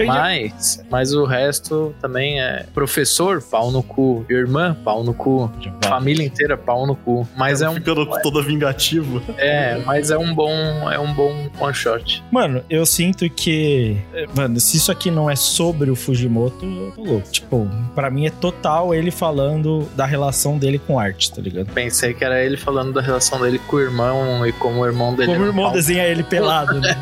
Mas, mas o resto também é professor, pau no cu. Irmã, pau no cu. Família inteira, pau no cu. Mas é um, Ficando toda vingativa. é, mas é um bom, é um bom one shot. Mano, eu sinto que. Mano, se isso aqui não é sobre o Fujimoto, eu tô louco. Tipo, pra mim é total ele falando da relação dele com arte, tá ligado? Pensei que era ele falando da relação dele com o irmão e como o irmão dele. Como o era um irmão desenha ele pelado, né?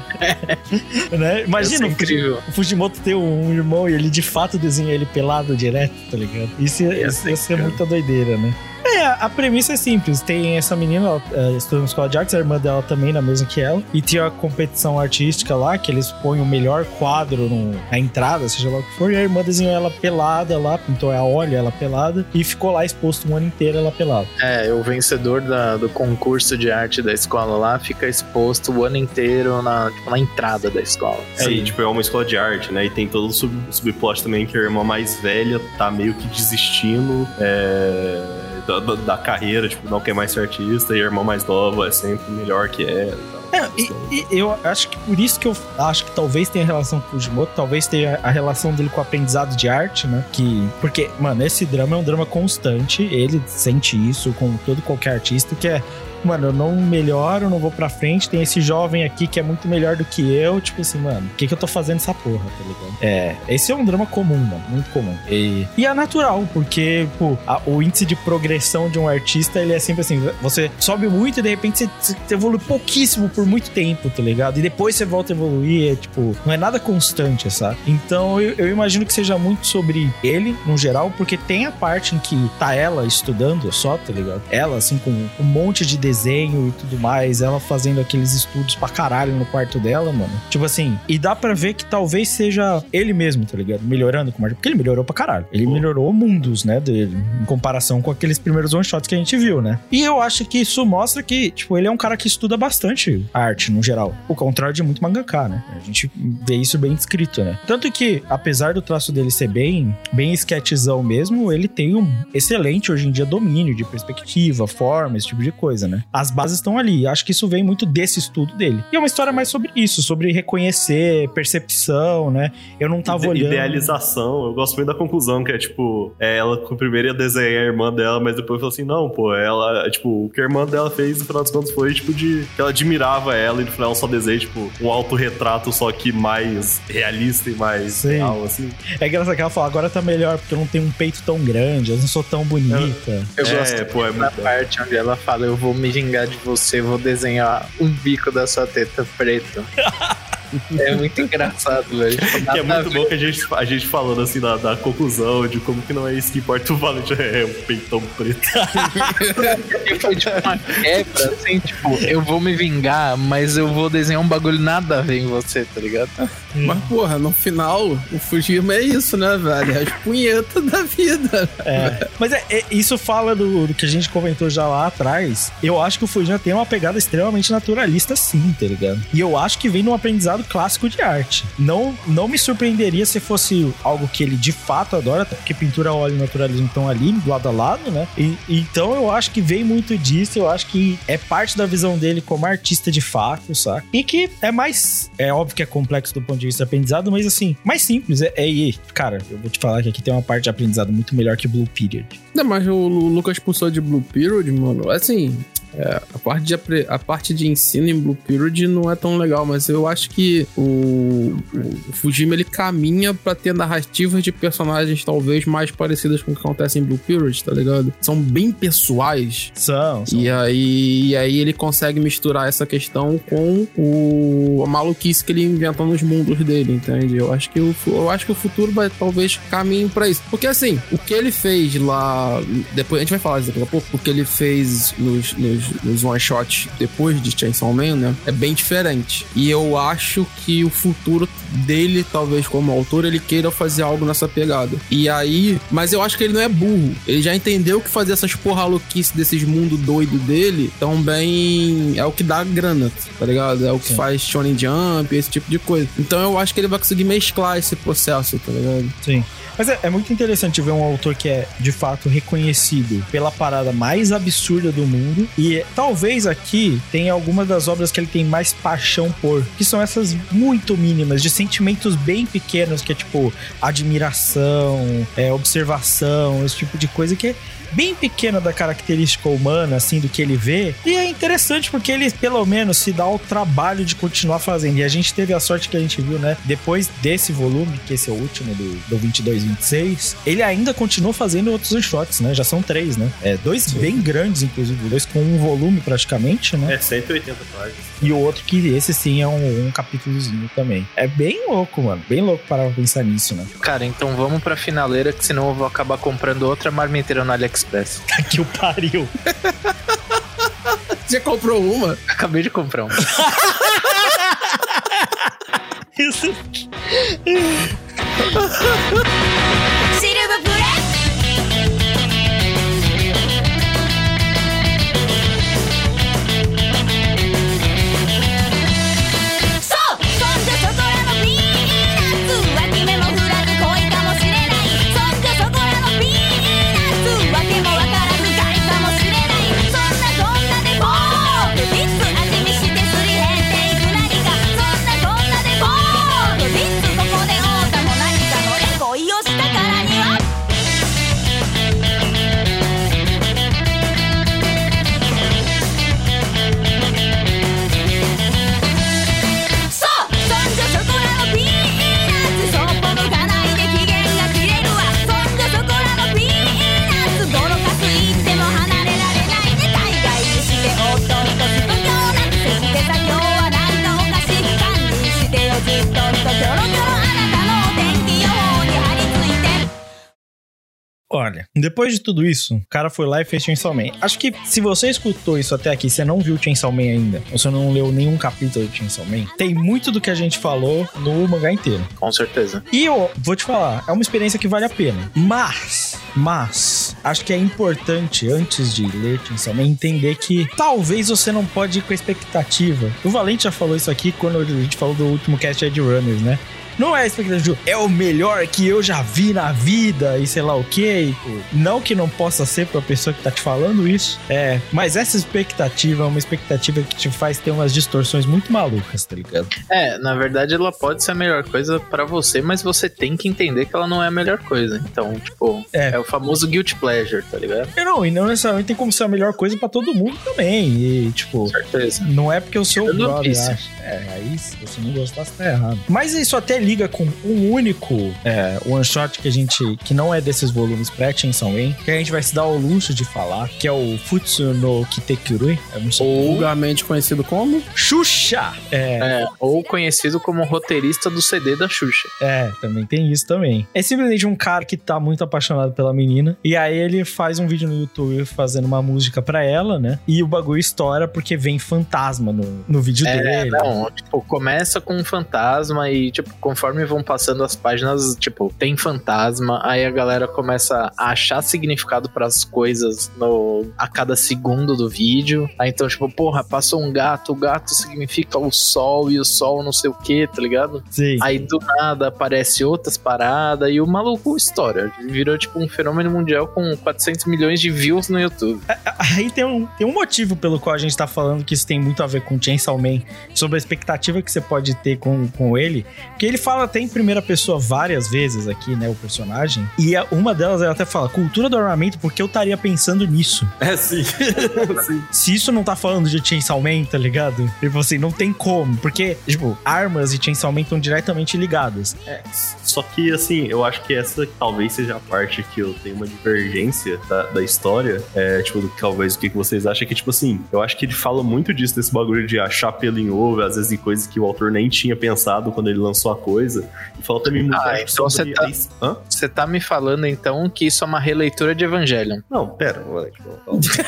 né? Imagina é o incrível. o Fujimoto ter um irmão e ele de fato desenha ele pelado direto, tá ligado? Isso ia, isso ia ser muita doideira, né? É, a premissa é simples. Tem essa menina, ela é, estuda na escola de artes, a irmã dela também, na mesma que ela. E tinha a competição artística lá, que eles põem o melhor quadro no- na entrada, seja lá o que for. E a irmã desenhou ela pelada lá, pintou a óleo ela pelada. E ficou lá exposto um ano inteiro ela pelada. É, o vencedor da- do concurso de arte da escola lá fica exposto o ano inteiro na, tipo, na entrada da escola. É, e, tipo, é uma escola de arte, né? E tem todo o sub, subplot também que a irmã mais velha tá meio que desistindo é, da, da- da carreira, tipo, não quer mais ser artista, e a irmã mais nova é sempre melhor que ela tal. É, e, e eu acho que por isso que eu acho que talvez tenha relação com o Fujimoto, talvez tenha a relação dele com o aprendizado de arte, né? Que, porque, mano, esse drama é um drama constante, ele sente isso com todo qualquer artista, que é, mano, eu não melhoro, não vou pra frente, tem esse jovem aqui que é muito melhor do que eu, tipo assim, mano, o que que eu tô fazendo essa porra, tá ligado? É, esse é um drama comum, mano, muito comum. E, e é natural, porque, pô, a- o índice de progressão de um artista, ele é sempre assim, você sobe muito e de repente você, você evolui pouquíssimo por muito tempo, tá ligado? E depois você volta a evoluir, é tipo, não é nada constante, sabe? Então eu, eu imagino que seja muito sobre ele, no geral, porque tem a parte em que tá ela estudando só, tá ligado? Ela, assim, com um monte de desenho e tudo mais, ela fazendo aqueles estudos pra caralho no quarto dela, mano. Tipo assim, e dá pra ver que talvez seja ele mesmo, tá ligado? Melhorando com o Porque ele melhorou pra caralho. Ele melhorou mundos, né, dele, em comparação com aqueles primeiros one-shots que a gente viu, né? E eu acho que isso mostra que, tipo, ele é um cara que estuda bastante a arte, no geral. O contrário de muito mangaka, né? A gente vê isso bem descrito, né? Tanto que, apesar do traço dele ser bem, bem sketchzão mesmo, ele tem um excelente, hoje em dia, domínio de perspectiva, forma, esse tipo de coisa, né? As bases estão ali. Acho que isso vem muito desse estudo dele. E é uma história mais sobre isso, sobre reconhecer, percepção, né? Eu não tava Ide- olhando... Idealização, eu gosto muito da conclusão, que é tipo, é, ela primeiro ia desenhar a irmã dela, mas depois falou assim: não, pô, ela, tipo, o que a irmã dela fez no final dos contos foi, tipo, de que ela admirava ela e no final ela só desenha, tipo, um autorretrato, só que mais realista e mais Sim. real, assim. É engraçado que ela fala, agora tá melhor, porque eu não tenho um peito tão grande, eu não sou tão bonita. Eu É, gosto pô, é da muito- parte onde ela fala: Eu vou me vingar de você, vou desenhar um bico da sua teta preto. é muito engraçado, velho. Que é muito bom que a gente, a gente falando assim da, da conclusão, de como que não é isso que importa o Valente, é um peitão preto. E foi tipo uma quebra, assim, tipo, eu vou me vingar, mas eu vou desenhar um bagulho nada a ver em você, tá ligado? Mas, porra, no final, o Fujima é isso, né, velho? É as punhetas da vida. É. Mas é, é- isso fala do, do que a gente comentou já lá atrás. Eu acho que o Fujima tem uma pegada extremamente naturalista, sim, tá ligado? E eu acho que vem num aprendizado clássico de arte. Não, não me surpreenderia se fosse algo que ele de fato adora, porque pintura, óleo e naturalismo estão ali, lado a lado, né? E- então eu acho que vem muito disso, eu acho que é parte da visão dele como artista de fato, saca? E que é mais. É óbvio que é complexo do ponto de vista de aprendizado, mas assim, mais simples. É, é, cara, eu vou te falar que aqui tem uma parte de aprendizado muito melhor que Blue Period. Não, mas o Lu- Lucas expulsou de Blue Period, mano. Assim, É, a, parte de, a parte de ensino em Blue Period não é tão legal, mas eu acho que o, o Fujima ele caminha pra ter narrativas de personagens talvez mais parecidas com o que acontece em Blue Period, tá ligado? São bem pessoais. São, são. E aí, e aí ele consegue misturar essa questão com o, a maluquice que ele inventa nos mundos dele, entende? Eu acho que o, eu acho que o futuro vai talvez caminhe pra isso. Porque assim, o que ele fez lá. Depois a gente vai falar disso daqui a pouco. O que ele fez nos, nos, nos one shots depois de Chainsaw Man, né? É bem diferente. E eu acho que o futuro dele, talvez como autor, ele queira fazer algo nessa pegada. E aí. Mas eu acho que ele não é burro. Ele já entendeu que fazer essas porra louquice desses mundos doido dele também é o que dá grana, tá ligado? É o que Sim. faz Shonen Jump, esse tipo de coisa. Então eu acho que ele vai conseguir mesclar esse processo, tá ligado? Sim. Mas é, é muito interessante ver um autor que é, de fato, reconhecido pela parada mais absurda do mundo. E é, talvez aqui tenha algumas das obras que ele tem mais paixão por. Que são essas muito mínimas, de sentimentos bem pequenos, que é tipo admiração, é, observação, esse tipo de coisa que é bem pequena da característica humana, assim, do que ele vê. E é interessante porque ele, pelo menos, se dá o trabalho de continuar fazendo. E a gente teve a sorte que a gente viu, né? Depois desse volume, que esse é o último do, do 22, 26, ele ainda continua fazendo outros one-shots, né? Já são três, né? É, dois bem grandes, inclusive. Dois com um volume praticamente, né? É 180 páginas. E o outro que esse sim é um, um capítulozinho também. É bem louco, mano. Bem louco parar pra pensar nisso, né? Cara, então vamos pra finaleira, que senão eu vou acabar comprando outra marmiteira no AliExpress. Que o pariu. Você comprou uma? Acabei de comprar um. Isso. Olha, depois de tudo isso, o cara foi lá e fez Chainsaw Man. Acho que se você escutou isso até aqui, você não viu Chainsaw Man ainda, ou você não leu nenhum capítulo de Chainsaw Man, tem muito do que a gente falou no mangá inteiro. Com certeza. E eu vou te falar, é uma experiência que vale a pena. Mas, mas, acho que é importante, antes de ler Chainsaw Man, entender que talvez você não pode ir com a expectativa. O Valente já falou isso aqui quando a gente falou do último cast Ed Runners, né? Não é a expectativa de é o melhor que eu já vi na vida e sei lá o que. Não que não possa ser pra pessoa que tá te falando isso. É, mas essa expectativa é uma expectativa que te faz ter umas distorções muito malucas, tá ligado? É, na verdade ela pode ser a melhor coisa pra você, mas você tem que entender que ela não é a melhor coisa. Então, tipo, É. é, o famoso guilt pleasure, tá ligado? E não, e não necessariamente tem como ser a melhor coisa pra todo mundo também. E, tipo, certeza. não é porque o seu Tirando brother. É, aí se você não gostar, você tá errado. Mas isso até liga com um único é, one shot que a gente. que não é desses volumes pré-Chainsaw Man, que a gente vai se dar o luxo de falar, que é o Futsu no Kitekirui. Ou, Vulgarmente conhecido como? Xuxa! É, é, ou conhecido como roteirista do CD da Xuxa. É, também tem isso também. É simplesmente um cara que tá muito apaixonado pela menina. E aí ele faz um vídeo no YouTube fazendo uma música pra ela, né? E o bagulho estoura porque vem fantasma no, no vídeo É, dele. não, tipo, começa com um fantasma e, tipo, conforme vão passando as páginas, tipo, tem fantasma, aí a galera começa a achar significado pras coisas no, a cada segundo do vídeo. Aí então, tipo, porra, passou um gato, o gato significa o sol e o sol não sei o que, tá ligado? Sim. Aí do nada aparece outras paradas e o maluco estoura. Virou, tipo, um fenômeno mundial com 400 milhões de views no YouTube. Aí tem um, tem um motivo pelo qual a gente tá falando que isso tem muito a ver com Chainsaw Man, sobre a expectativa que você pode ter com, com ele, que ele fala até em primeira pessoa várias vezes aqui, né, o personagem. E uma delas ele até fala, cultura do armamento, porque eu estaria pensando nisso. É, sim. sim. Se isso não tá falando de Chainsaw Man, tá ligado? Tipo assim, não tem como. Porque, tipo, armas e Chainsaw Man estão diretamente ligadas. Só que, assim, eu acho que essa talvez seja a parte que eu tenho uma divergência da, da história. É, tipo, do, talvez o que que vocês acham que, tipo assim, eu acho que ele fala muito disso, desse bagulho de achar pelo em ovo, às vezes em coisas que o autor nem tinha pensado quando ele lançou a coisa. E fala também muito Ah, então sobre você tá-? Você tá me falando então que isso é uma releitura de Evangelion. Não, pera, moleque. Calma. Deixa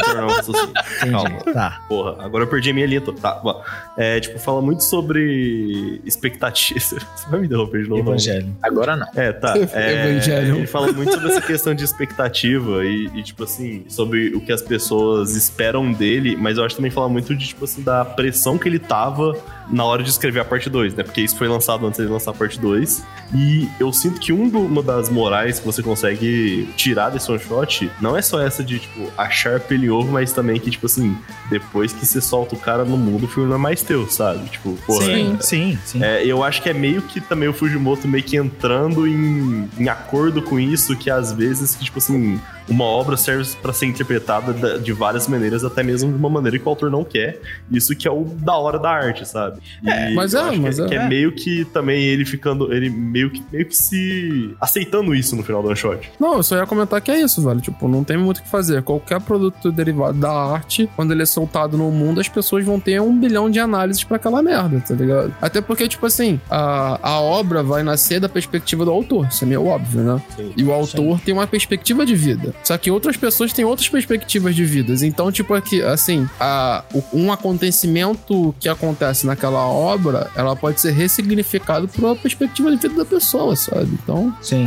eu terminar o raciocínio. Calma. Tá. Porra, agora eu perdi a minha linha. Tá, bom. É, tipo, fala muito sobre expectativa. Você vai me interromper de novo? não? Evangelho. Agora não. É, tá. É, Evangelho. ele fala muito sobre essa questão de expectativa e, e, tipo assim, sobre o que as pessoas esperam dele, mas eu acho que também fala muito de, tipo assim, da pressão que ele tava na hora de escrever a parte 2, né? Porque isso foi lançado antes de lançar a parte 2. E eu sinto que um do- uma das morais que você consegue tirar desse one shot não é só essa de, tipo, achar ovo, mas também que, tipo assim, depois que você solta o cara no mundo, o filme não é mais teu, sabe? Tipo, porra. sim, é- sim, sim. é, eu acho que é meio que também o Fujimoto meio que entrando em, em acordo com isso, que às vezes, que, tipo assim, uma obra serve pra ser interpretada da- de várias maneiras, até mesmo de uma maneira que o autor não quer. Isso que é o da hora da arte, sabe? E mas eu é, acho que mas é. que é meio que também ele ficando, ele meio que, meio que se aceitando isso no final do one shot. Não, eu só ia comentar que é isso, velho. Tipo, não tem muito o que fazer. Qualquer produto derivado da arte, quando ele é soltado no mundo, as pessoas vão ter um bilhão de análises pra aquela merda, tá ligado? Até porque, tipo assim, a, a obra vai nascer da perspectiva do autor. Isso é meio óbvio, né? Sim. E o autor tem uma perspectiva de vida. Só que outras pessoas têm outras perspectivas de vidas. Então, tipo, aqui, assim, a, um acontecimento que acontece naquela obra, ela pode ser ressignificado por uma perspectiva de vida da pessoa, sabe? Então, Sim.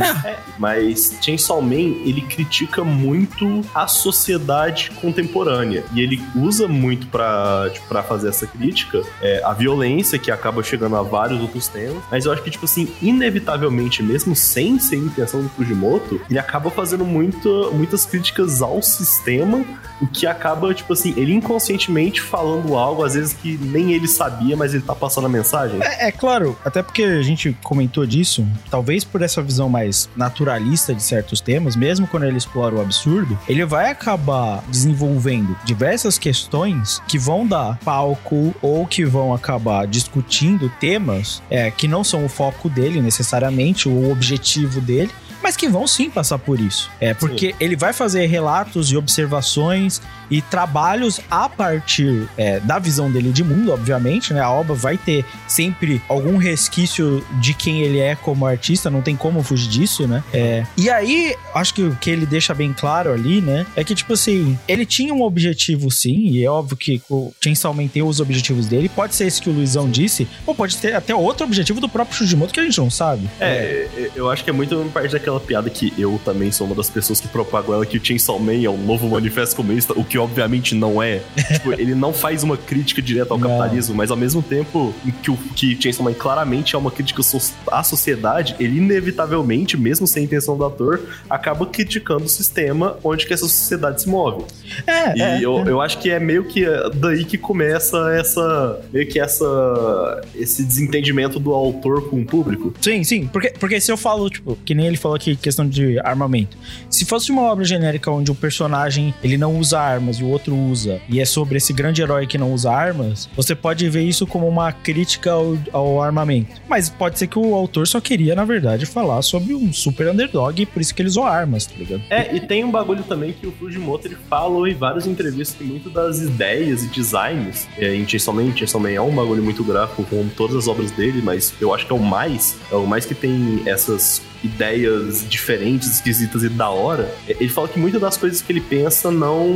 Mas Chainsaw Man, ele critica muito a sociedade contemporânea. E ele usa muito pra, tipo, pra fazer essa crítica é, a violência, que acaba chegando a vários outros temas. Mas eu acho que, tipo assim, inevitavelmente, mesmo sem ser intenção do Fujimoto, ele acaba fazendo muito, muitas críticas ao sistema, o que acaba, tipo assim, ele inconscientemente falando algo, às vezes que nem ele sabia, mas ele tá passando a mensagem. É, é claro, até porque a gente comentou disso, talvez por essa visão mais naturalista de certos temas, mesmo quando ele explora o absurdo, ele vai acabar desenvolvendo diversas questões que vão dar palco ou que vão acabar discutindo temas é, que não são o foco dele necessariamente, o objetivo dele. Mas que vão sim passar por isso. É porque ele vai fazer relatos e observações e trabalhos a partir é, da visão dele de mundo, obviamente, né? A obra vai ter sempre algum resquício de quem ele é como artista, não tem como fugir disso, né? É, e aí, acho que o que ele deixa bem claro ali, né? É que, tipo assim, ele tinha um objetivo sim, e é óbvio que o Chainsaw Man tem os objetivos dele, pode ser esse que o Luizão disse, ou pode ter até outro objetivo do próprio Fujimoto que a gente não sabe. É, eu acho que é muito parte daquela piada que eu também sou uma das pessoas que propagam ela que o Chainsaw Man é um novo manifesto comunista, o que obviamente não é. tipo, ele não faz uma crítica direta ao Não. capitalismo, mas ao mesmo tempo em que o que Chainsaw Man claramente é uma crítica à sociedade, ele inevitavelmente, mesmo sem intenção do ator, acaba criticando o sistema onde que essa sociedade se move. É, E é, eu, é. eu acho que é meio que daí que começa essa. meio que essa. esse desentendimento do autor com o público. Sim, sim. Porque, porque se eu falo, tipo, que nem ele falou aqui, questão de armamento. Se fosse uma obra genérica onde o personagem ele não usa armas e o outro usa, e é sobre esse grande herói que não usa armas, você pode ver isso como uma crítica ao, ao armamento. Mas pode ser que o autor só queria, na verdade, falar sobre um super underdog e por isso que ele usou armas, tá ligado? É, e tem um bagulho também que o Fujimoto ele falou em várias entrevistas que muito das ideias e designs é, em Chainsaw Man, Chainsaw Man é um bagulho muito gráfico como todas as obras dele, mas eu acho que é o mais, é o mais que tem essas ideias diferentes, esquisitas e da hora. Ele fala que muitas das coisas que ele pensa não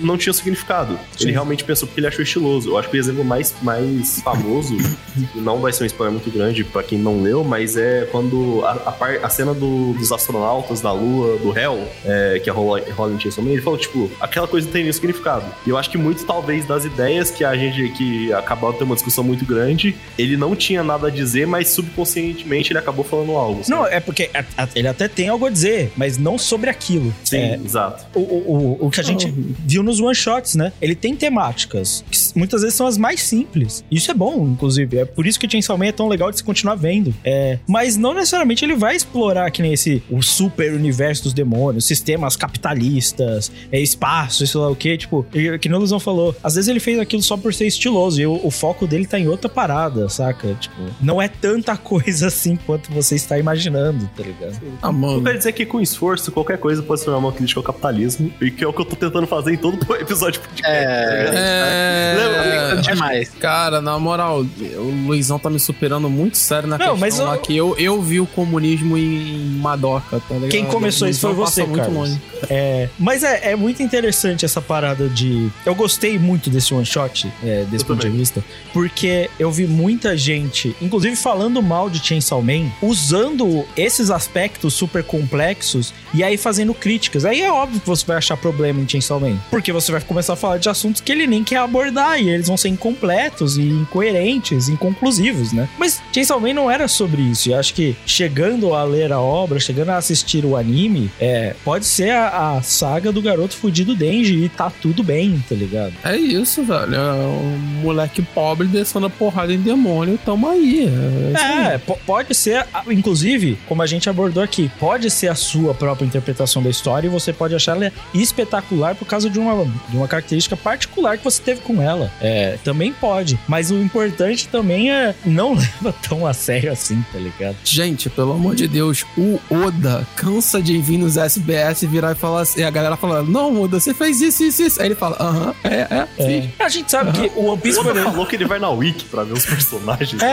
não tinha significado. Sim. Ele realmente pensou porque ele achou estiloso. Eu acho que o exemplo mais, mais famoso, não vai ser um spoiler muito grande pra quem não leu, mas é quando a, a, par- a cena do- dos astronautas da Lua, do Hell, é, que é rola rola em Chainsaw ele falou, tipo, aquela coisa tem nenhum significado. E eu acho que muito, talvez, das ideias que a gente, que acabou de ter uma discussão muito grande, ele não tinha nada a dizer, mas subconscientemente ele acabou falando algo. sabe? Não, é porque a- a- Ele até tem algo a dizer, mas não sobre aquilo. Sim, É, exato. o, o, o, o que a gente viu nos one-shots, né? Ele tem temáticas que muitas vezes são as mais simples. Isso é bom, inclusive. É por isso que o Chainsaw Man é tão legal de se continuar vendo. É, mas não necessariamente ele vai explorar que nem esse o super universo dos demônios, sistemas capitalistas, é, espaço, sei lá o que. Tipo, e- que nem o Luzão falou. Às vezes ele fez aquilo só por ser estiloso e o, o foco dele tá em outra parada, saca? Tipo, não é tanta coisa assim quanto você está imaginando, tá ligado? Ah, Não mano. quer dizer que com esforço, qualquer coisa pode se tornar uma crítica ao capitalismo, e que é o que eu tô tentando fazer em todo episódio de podcast. tá ligado? É. Lembra? demais. Cara, na moral, o Luizão tá me superando muito sério na Não, questão mas eu- lá que eu, eu vi o comunismo em Madoka, tá ligado? Quem começou isso foi você, longe. É, mas é, é muito interessante essa parada de. Eu gostei muito desse one shot, é, desse Eu ponto de vista, porque eu vi muita gente, inclusive falando mal de Chainsaw Man, usando esses aspectos super complexos e aí fazendo críticas. Aí é óbvio que você vai achar problema em Chainsaw Man, porque você vai começar a falar de assuntos que ele nem quer abordar e eles vão ser incompletos e incoerentes, inconclusivos, né? Mas Chainsaw Man não era sobre isso. E acho que chegando a ler a obra, chegando a assistir o anime, é, pode ser a, a saga do garoto fudido Denji e tá tudo bem, tá ligado? É isso, velho. É um moleque pobre descendo a porrada em demônio, tamo aí. É. É, po- pode ser, inclusive, como a gente abordou aqui, pode ser a sua própria interpretação da história e você pode achar ela espetacular por causa de uma, de uma característica particular que você teve com ela. É, também pode. Mas o importante também é não leva tão a sério assim, tá ligado? Gente, pelo amor de Deus, o Oda cansa de vir nos SBS virar e falar assim, e a galera fala, não, Oda, você fez isso, isso, isso. Aí ele fala, aham, é, é, É. sim. A gente sabe que o One Piece, O Oda falou que ele vai na Wiki pra ver os personagens. É,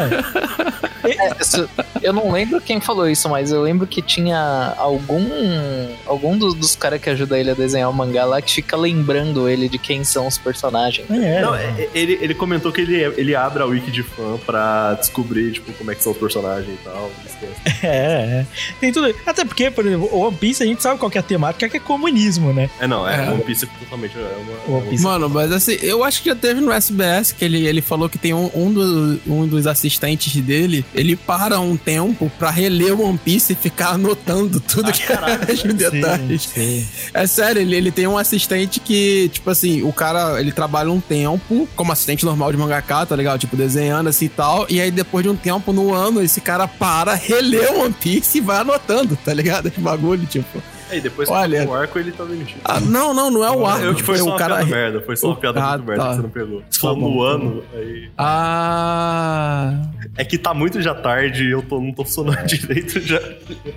é. É, eu não lembro quem falou isso, mas eu lembro que tinha algum algum dos, dos caras que ajuda ele a desenhar o mangá lá que fica lembrando ele de quem são os personagens. É. Não, é- ele, ele comentou que ele, ele abre a wiki de fã pra descobrir, tipo, como é que são os personagens e tal. É, é. Tem tudo. Até porque, por exemplo, o One Piece a gente sabe qual que é a temática, que é comunismo, né? É, não, é, É. One Piece totalmente é uma... One Piece. Mano, mas assim, eu acho que já teve no SBS que ele, ele falou que tem um, um, do- um dos assistentes dele, ele para um tempo pra reler o One Piece e ficar anotando tudo Ah, que caralho, é os detalhes. Sim. É sério, ele, ele tem um assistente que, tipo assim, o cara, ele trabalha um tempo como assistente normal de mangaka, tá ligado? Tipo, desenhando assim e tal. E aí, depois de um tempo no ano, esse cara para, relê o One Piece e vai anotando, tá ligado? Esse bagulho, tipo. E depois Olha- o arco ele tá demitido. Ah, não, não, não é o arco. Eu, tipo, foi só o uma cara. piada merda, foi só uma piada Ah, muito merda tá. que você não pegou. Você Tá falou tá ano, aí... Ah. É que tá muito já tarde e eu tô, não tô funcionando direito já.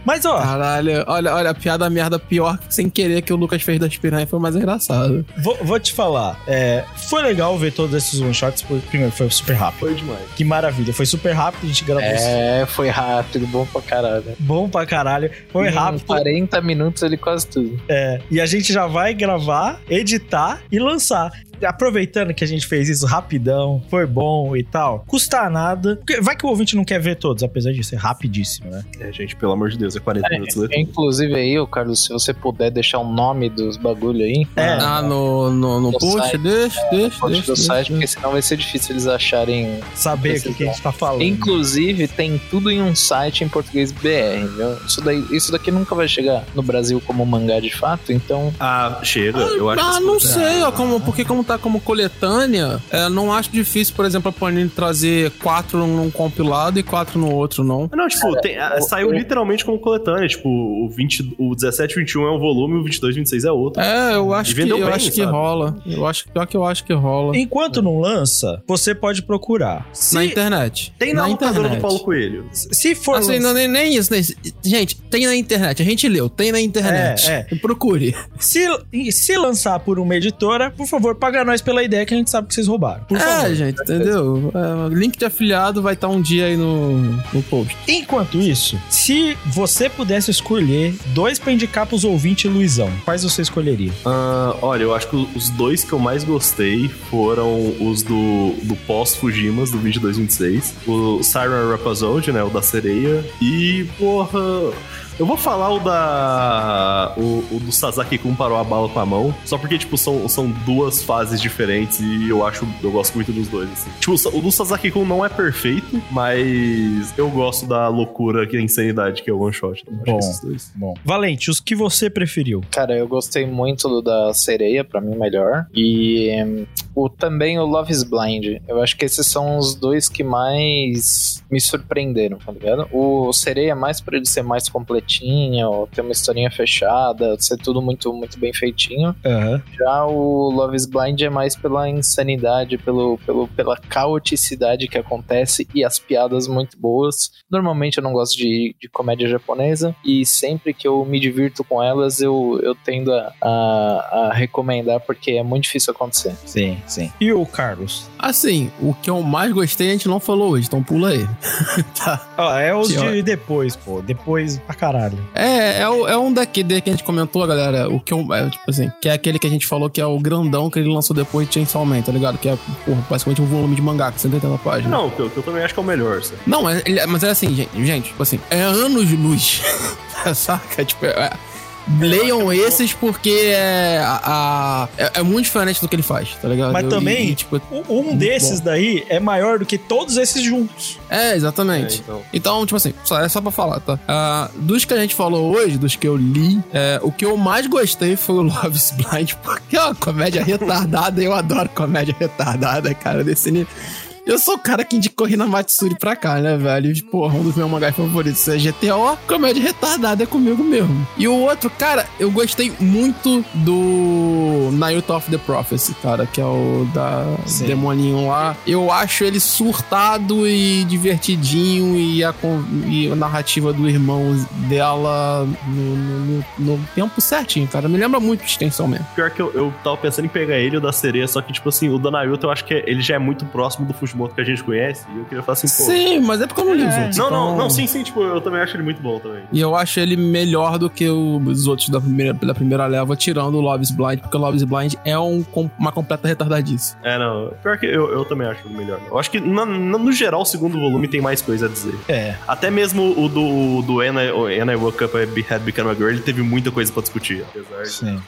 Mas, ó, Caralho, olha, olha, a piada merda pior sem querer que o Lucas fez das piranhas foi mais engraçado. vou, vou te falar. é, foi legal ver todos esses one-shots. porque, Primeiro, foi super rápido. Foi demais. Que maravilha. Foi super rápido, a gente gravou isso. É, foi rápido, bom pra caralho. Bom pra caralho. Foi rápido. 40 minutos ele quase tudo. É, e a gente já vai gravar, editar e lançar. Aproveitando que a gente fez isso rapidão, foi bom e tal, custa nada. Vai que o ouvinte não quer ver todos, apesar de ser rapidíssimo, né? É, gente, pelo amor de Deus, é 40 minutos. né? Inclusive aí, Carlos, se você puder deixar o nome dos bagulho aí. É. Ah, no, no, no No post? site. Deixa, deixa, Post deixa. do site, deixa. porque senão vai ser difícil eles acharem. Saber o que, que a gente tá falando. Inclusive, tem tudo em um site em português BR, viu? Isso, daí, isso daqui nunca vai chegar no Brasil como mangá de fato, então. Ah, chega, eu acho Ah, não sei, ó, como, porque como tá como coletânea, é, não acho difícil, por exemplo, a Panini trazer quatro num compilado e quatro no outro, não. Não, tipo, tem- o- saiu o- literalmente como coletânea. Tipo, o, 20, o 17 e 21 é um volume, o 22 e 26 é outro. É, eu acho E que, eu bem, acho que rola. Eu acho, pior que eu acho que rola. Enquanto não lança, você pode procurar. Se, Na internet. Tem na, locadora internet. do Paulo Coelho. se for Assim, não, nem, nem isso, nem isso. Gente, tem na internet. A gente leu, tem na internet. É, Procure. Se, se lançar por uma editora, por favor, paga nós pela ideia que a gente sabe que vocês roubaram. Por é, favor. gente, entendeu? É, link de afiliado vai estar um dia aí no, no post. Enquanto isso, se você pudesse escolher dois pra indicar pros ouvintes, Luizão, quais você escolheria? Ah, olha, eu acho que os dois que eu mais gostei foram os do, do pós-Fujimas, do 22 26. O Siren Rhapsody, né? O da sereia. E, porra... Eu vou falar o da. O, o do Sasaki Kun parou a bala com a mão. Só porque, tipo, são, são duas fases diferentes e eu acho. Eu gosto muito dos dois, assim. Tipo, o do Sasaki Kun não é perfeito, mas eu gosto da loucura que é a insanidade que é o one shot. Então, Bom. que esses dois. Bom. Valente, os que você preferiu? Cara, eu gostei muito do da sereia, pra mim melhor. E hum, o, também o Love is Blind. Eu acho que esses são os dois que mais me surpreenderam, tá ligado? O sereia é mais pra ele ser mais completinho, ter uma historinha fechada, ser tudo muito, muito bem feitinho. Aham. Já o Love is Blind é mais pela insanidade, pelo, pelo, pela caoticidade que acontece e as piadas muito boas. Normalmente eu não gosto de, de comédia japonesa e sempre que eu me divirto com elas eu, eu tendo a, a, a recomendar porque é muito difícil acontecer. Sim, sim. E o Carlos? Assim, o que eu mais gostei a gente não falou hoje, então pula aí. tá. Ó, é os de depois, pô. Depois pra caralho. É, é, o- é um daqui, de que a gente comentou, galera. O que eu. É, tipo assim, que é aquele que a gente falou que é o grandão que ele lançou depois de Chainsaw Man, tá ligado? Que é, porra, basicamente um volume de mangá, com 180 páginas. Não, que eu, que eu também acho que é o melhor, sabe? Não, é- ele- mas é assim, gente, gente, tipo assim, é anos de luz. Saca? Tipo, é- Leiam esses porque é, a, a- é, é muito diferente do que ele faz, tá ligado? Mas Eu- também- e, tipo, Um desses daí é maior do que todos esses juntos. é, É, exatamente. então. Então, tipo assim, só, é só pra falar, tá? Ah, dos que a gente falou hoje, dos que eu li, é, o que eu mais gostei foi o Love is Blind, porque é uma comédia retardada e eu adoro comédia retardada, cara, desse nível. Eu sou o cara que indicou Rina Matsuri pra cá, né, velho? Porra, um dos meus mangás favoritos é GTO, comédia retardada é comigo mesmo. E o outro, cara, eu gostei muito do Naruto of the Prophecy, cara, que é o da Sim. demoninho lá. Eu acho ele surtado e divertidinho e a, e a narrativa do irmão dela no, no- no- no tempo certinho, cara. Me lembra muito de Extensão mesmo. Pior que eu, eu tava pensando em pegar ele, o da sereia, só que, tipo assim, o da Naruto eu acho que ele já é muito próximo do Fujimoto que a gente conhece. E eu queria falar assim, pô. Sim, mas é porque eu não li os outros. Não, então- não, não, sim, sim, tipo, eu também acho ele muito bom também. E eu acho ele melhor do que os outros da primeira, da primeira leva, tirando o Love's Blind, porque o Love's Blind é um, uma completa retardadice. É, não. Pior que eu, eu também acho ele melhor. Eu acho que, na- na- no geral, o segundo volume tem mais coisa a dizer. É. Até mesmo o do, o do Anna, o Anna I Woke Up I Had Become a Girl, ele teve muita coisa pra discutir. Apesar de- Sim.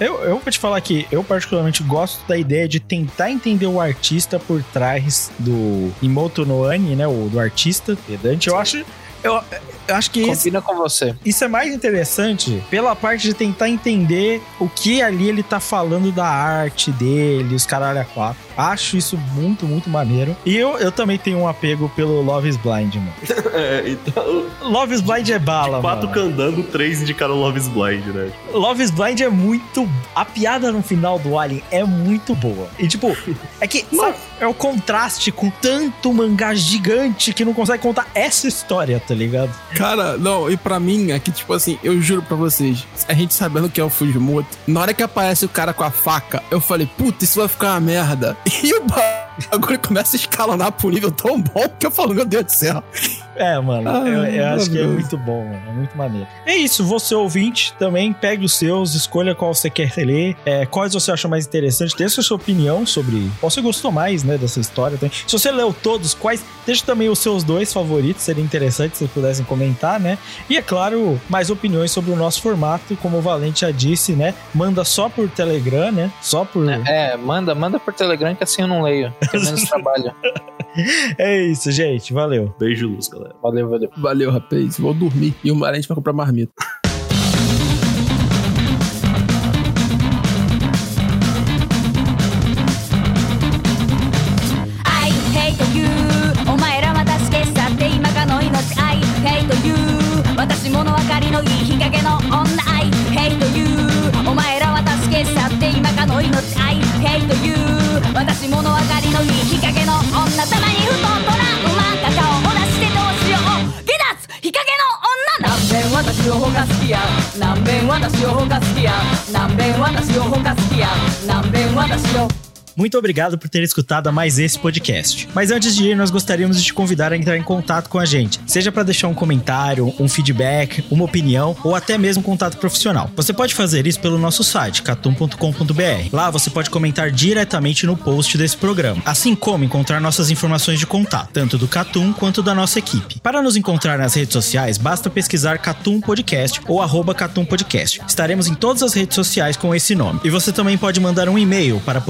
Eu, eu vou te falar que eu particularmente gosto da ideia de tentar entender o artista por trás do Imoto no Ani, né? O do artista pedante. Eu acho. Eu, eu acho que esse, Combina com você. isso é mais interessante pela parte de tentar entender o que ali ele tá falando da arte dele, os caralho a quatro. Acho isso muito, muito maneiro. E eu, eu também tenho um apego pelo Love is Blind, mano. É, então, Love is Blind é bala, quatro mano. candando, três indicaram Love is Blind, né? Love is Blind é muito. A piada no final do Alien é muito boa. E tipo, é que sabe, é o contraste com tanto mangá gigante que não consegue contar essa história, tá ligado? Cara, não, e pra mim é que, tipo assim, eu juro pra vocês, a gente sabendo que é o Fujimoto, na hora que aparece o cara com a faca, eu falei, puta, isso vai ficar uma merda. E o bagulho começa a escalonar pro nível tão bom que eu falo, meu Deus do céu. É, mano, Ah, eu, eu acho que é muito bom, mano. É muito maneiro. É isso, você ouvinte, também pegue os seus, escolha qual você quer ler, é, quais você acha mais interessante, deixa a sua opinião sobre qual você gostou mais, né, dessa história. também. Se você leu todos, quais, deixa também os seus dois favoritos, seria interessante se vocês pudessem comentar, né? E é claro, mais opiniões sobre o nosso formato, como o Valente já disse, né? Manda só por Telegram, né? Só por. É, manda, manda por Telegram que assim eu não leio. Tem menos trabalho. É isso, gente. Valeu. Beijo, luz, galera. Valeu, valeu. Valeu, rapaz, vou dormir. E o Marente vai comprar marmita. の方が好きや。何べん私の方が好きや。何べん私の方が好きや。何べん私の Muito obrigado por ter escutado a mais esse podcast. Mas antes de ir, nós gostaríamos de te convidar a entrar em contato com a gente, seja para deixar um comentário, um feedback, uma opinião ou até mesmo contato profissional. Você pode fazer isso pelo nosso site, catum.com.br. Lá você pode comentar diretamente no post desse programa, assim como encontrar nossas informações de contato, tanto do Catum quanto da nossa equipe. Para nos encontrar nas redes sociais, basta pesquisar Catum Podcast ou arroba Catum Podcast. Estaremos em todas as redes sociais com esse nome. E você também pode mandar um e-mail para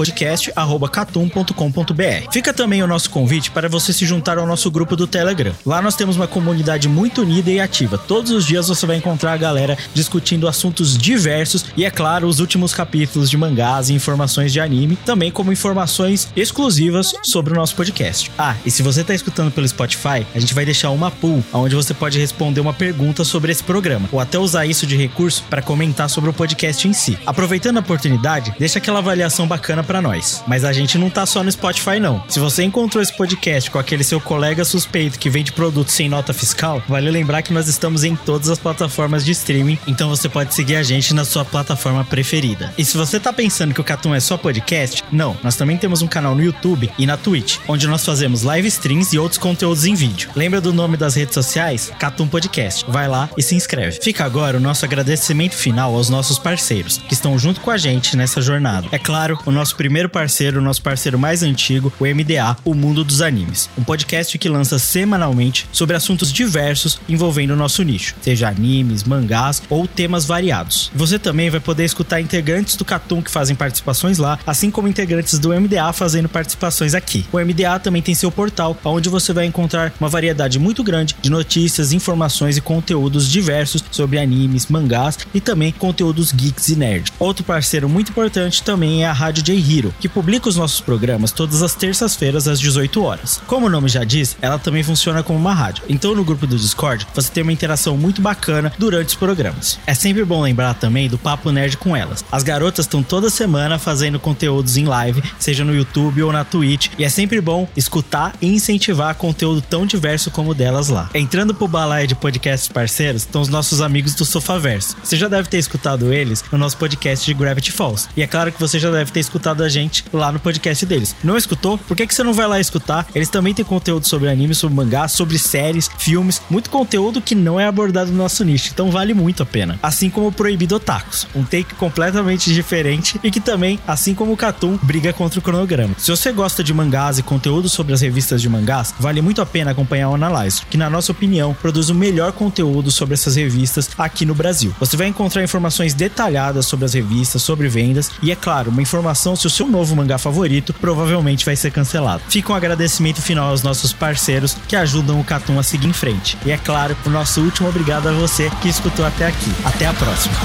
podcast.catum.com.br. Fica também o nosso convite para você se juntar ao nosso grupo do Telegram. Lá nós temos uma comunidade muito unida e ativa. Todos os dias você vai encontrar a galera discutindo assuntos diversos e, é claro, os últimos capítulos de mangás e informações de anime, também como informações exclusivas sobre o nosso podcast. Ah, e se você está escutando pelo Spotify, a gente vai deixar uma pool onde você pode responder uma pergunta sobre esse programa, ou até usar isso de recurso para comentar sobre o podcast em si. Aproveitando a oportunidade, deixa aquela avaliação bacana para nós. Mas a gente não tá só no Spotify não. Se você encontrou esse podcast com aquele seu colega suspeito que vende produtos sem nota fiscal, vale lembrar que nós estamos em todas as plataformas de streaming, então você pode seguir a gente na sua plataforma preferida. E se você tá pensando que o Catum é só podcast, não, nós também temos um canal no YouTube e na Twitch, onde nós fazemos live streams e outros conteúdos em vídeo. Lembra do nome das redes sociais? Catum Podcast. Vai lá e se inscreve. Fica agora o nosso agradecimento final aos nossos parceiros, que estão junto com a gente nessa jornada. É claro, o nosso primeiro parceiro, o nosso parceiro mais antigo, o MDA, o Mundo dos Animes. Um podcast que lança semanalmente sobre assuntos diversos envolvendo o nosso nicho, seja animes, mangás ou temas variados. Você também vai poder escutar integrantes do Catum que fazem participações lá, assim como integrantes do MDA fazendo participações aqui. O MDA também tem seu portal, onde você vai encontrar uma variedade muito grande de notícias, informações e conteúdos diversos sobre animes, mangás e também conteúdos geeks e nerd. Outro parceiro muito importante também é a Rádio J Hero, que publica os nossos programas todas as terças-feiras às 18 horas. Como o nome já diz, ela também funciona como uma rádio. Então no grupo do Discord você tem uma interação muito bacana durante os programas. É sempre bom lembrar também do Papo Nerd com elas. As garotas estão toda semana fazendo conteúdos em live, seja no YouTube ou na Twitch, e é sempre bom escutar e incentivar conteúdo tão diverso como o delas lá. Entrando pro balaio de podcasts parceiros, estão os nossos amigos do Sofaverso. Você já deve ter escutado eles no nosso podcast de Gravity Falls. E é claro que você já deve ter escutado a gente lá no podcast deles. Não escutou? Por que, que você não vai lá escutar? Eles também têm conteúdo sobre anime, sobre mangá, sobre séries, filmes, muito conteúdo que não é abordado no nosso nicho, então vale muito a pena. Assim como o Proibido Otakus, um take completamente diferente e que também, assim como o Catum, briga contra o cronograma. Se você gosta de mangás e conteúdo sobre as revistas de mangás, vale muito a pena acompanhar o Analyze, que na nossa opinião produz o melhor conteúdo sobre essas revistas aqui no Brasil. Você vai encontrar informações detalhadas sobre as revistas, sobre vendas e, é claro, uma informação se o seu novo mangá favorito provavelmente vai ser cancelado. Fica um agradecimento final aos nossos parceiros que ajudam o Catum a seguir em frente. E é claro, o nosso último obrigado a você que escutou até aqui. Até a próxima.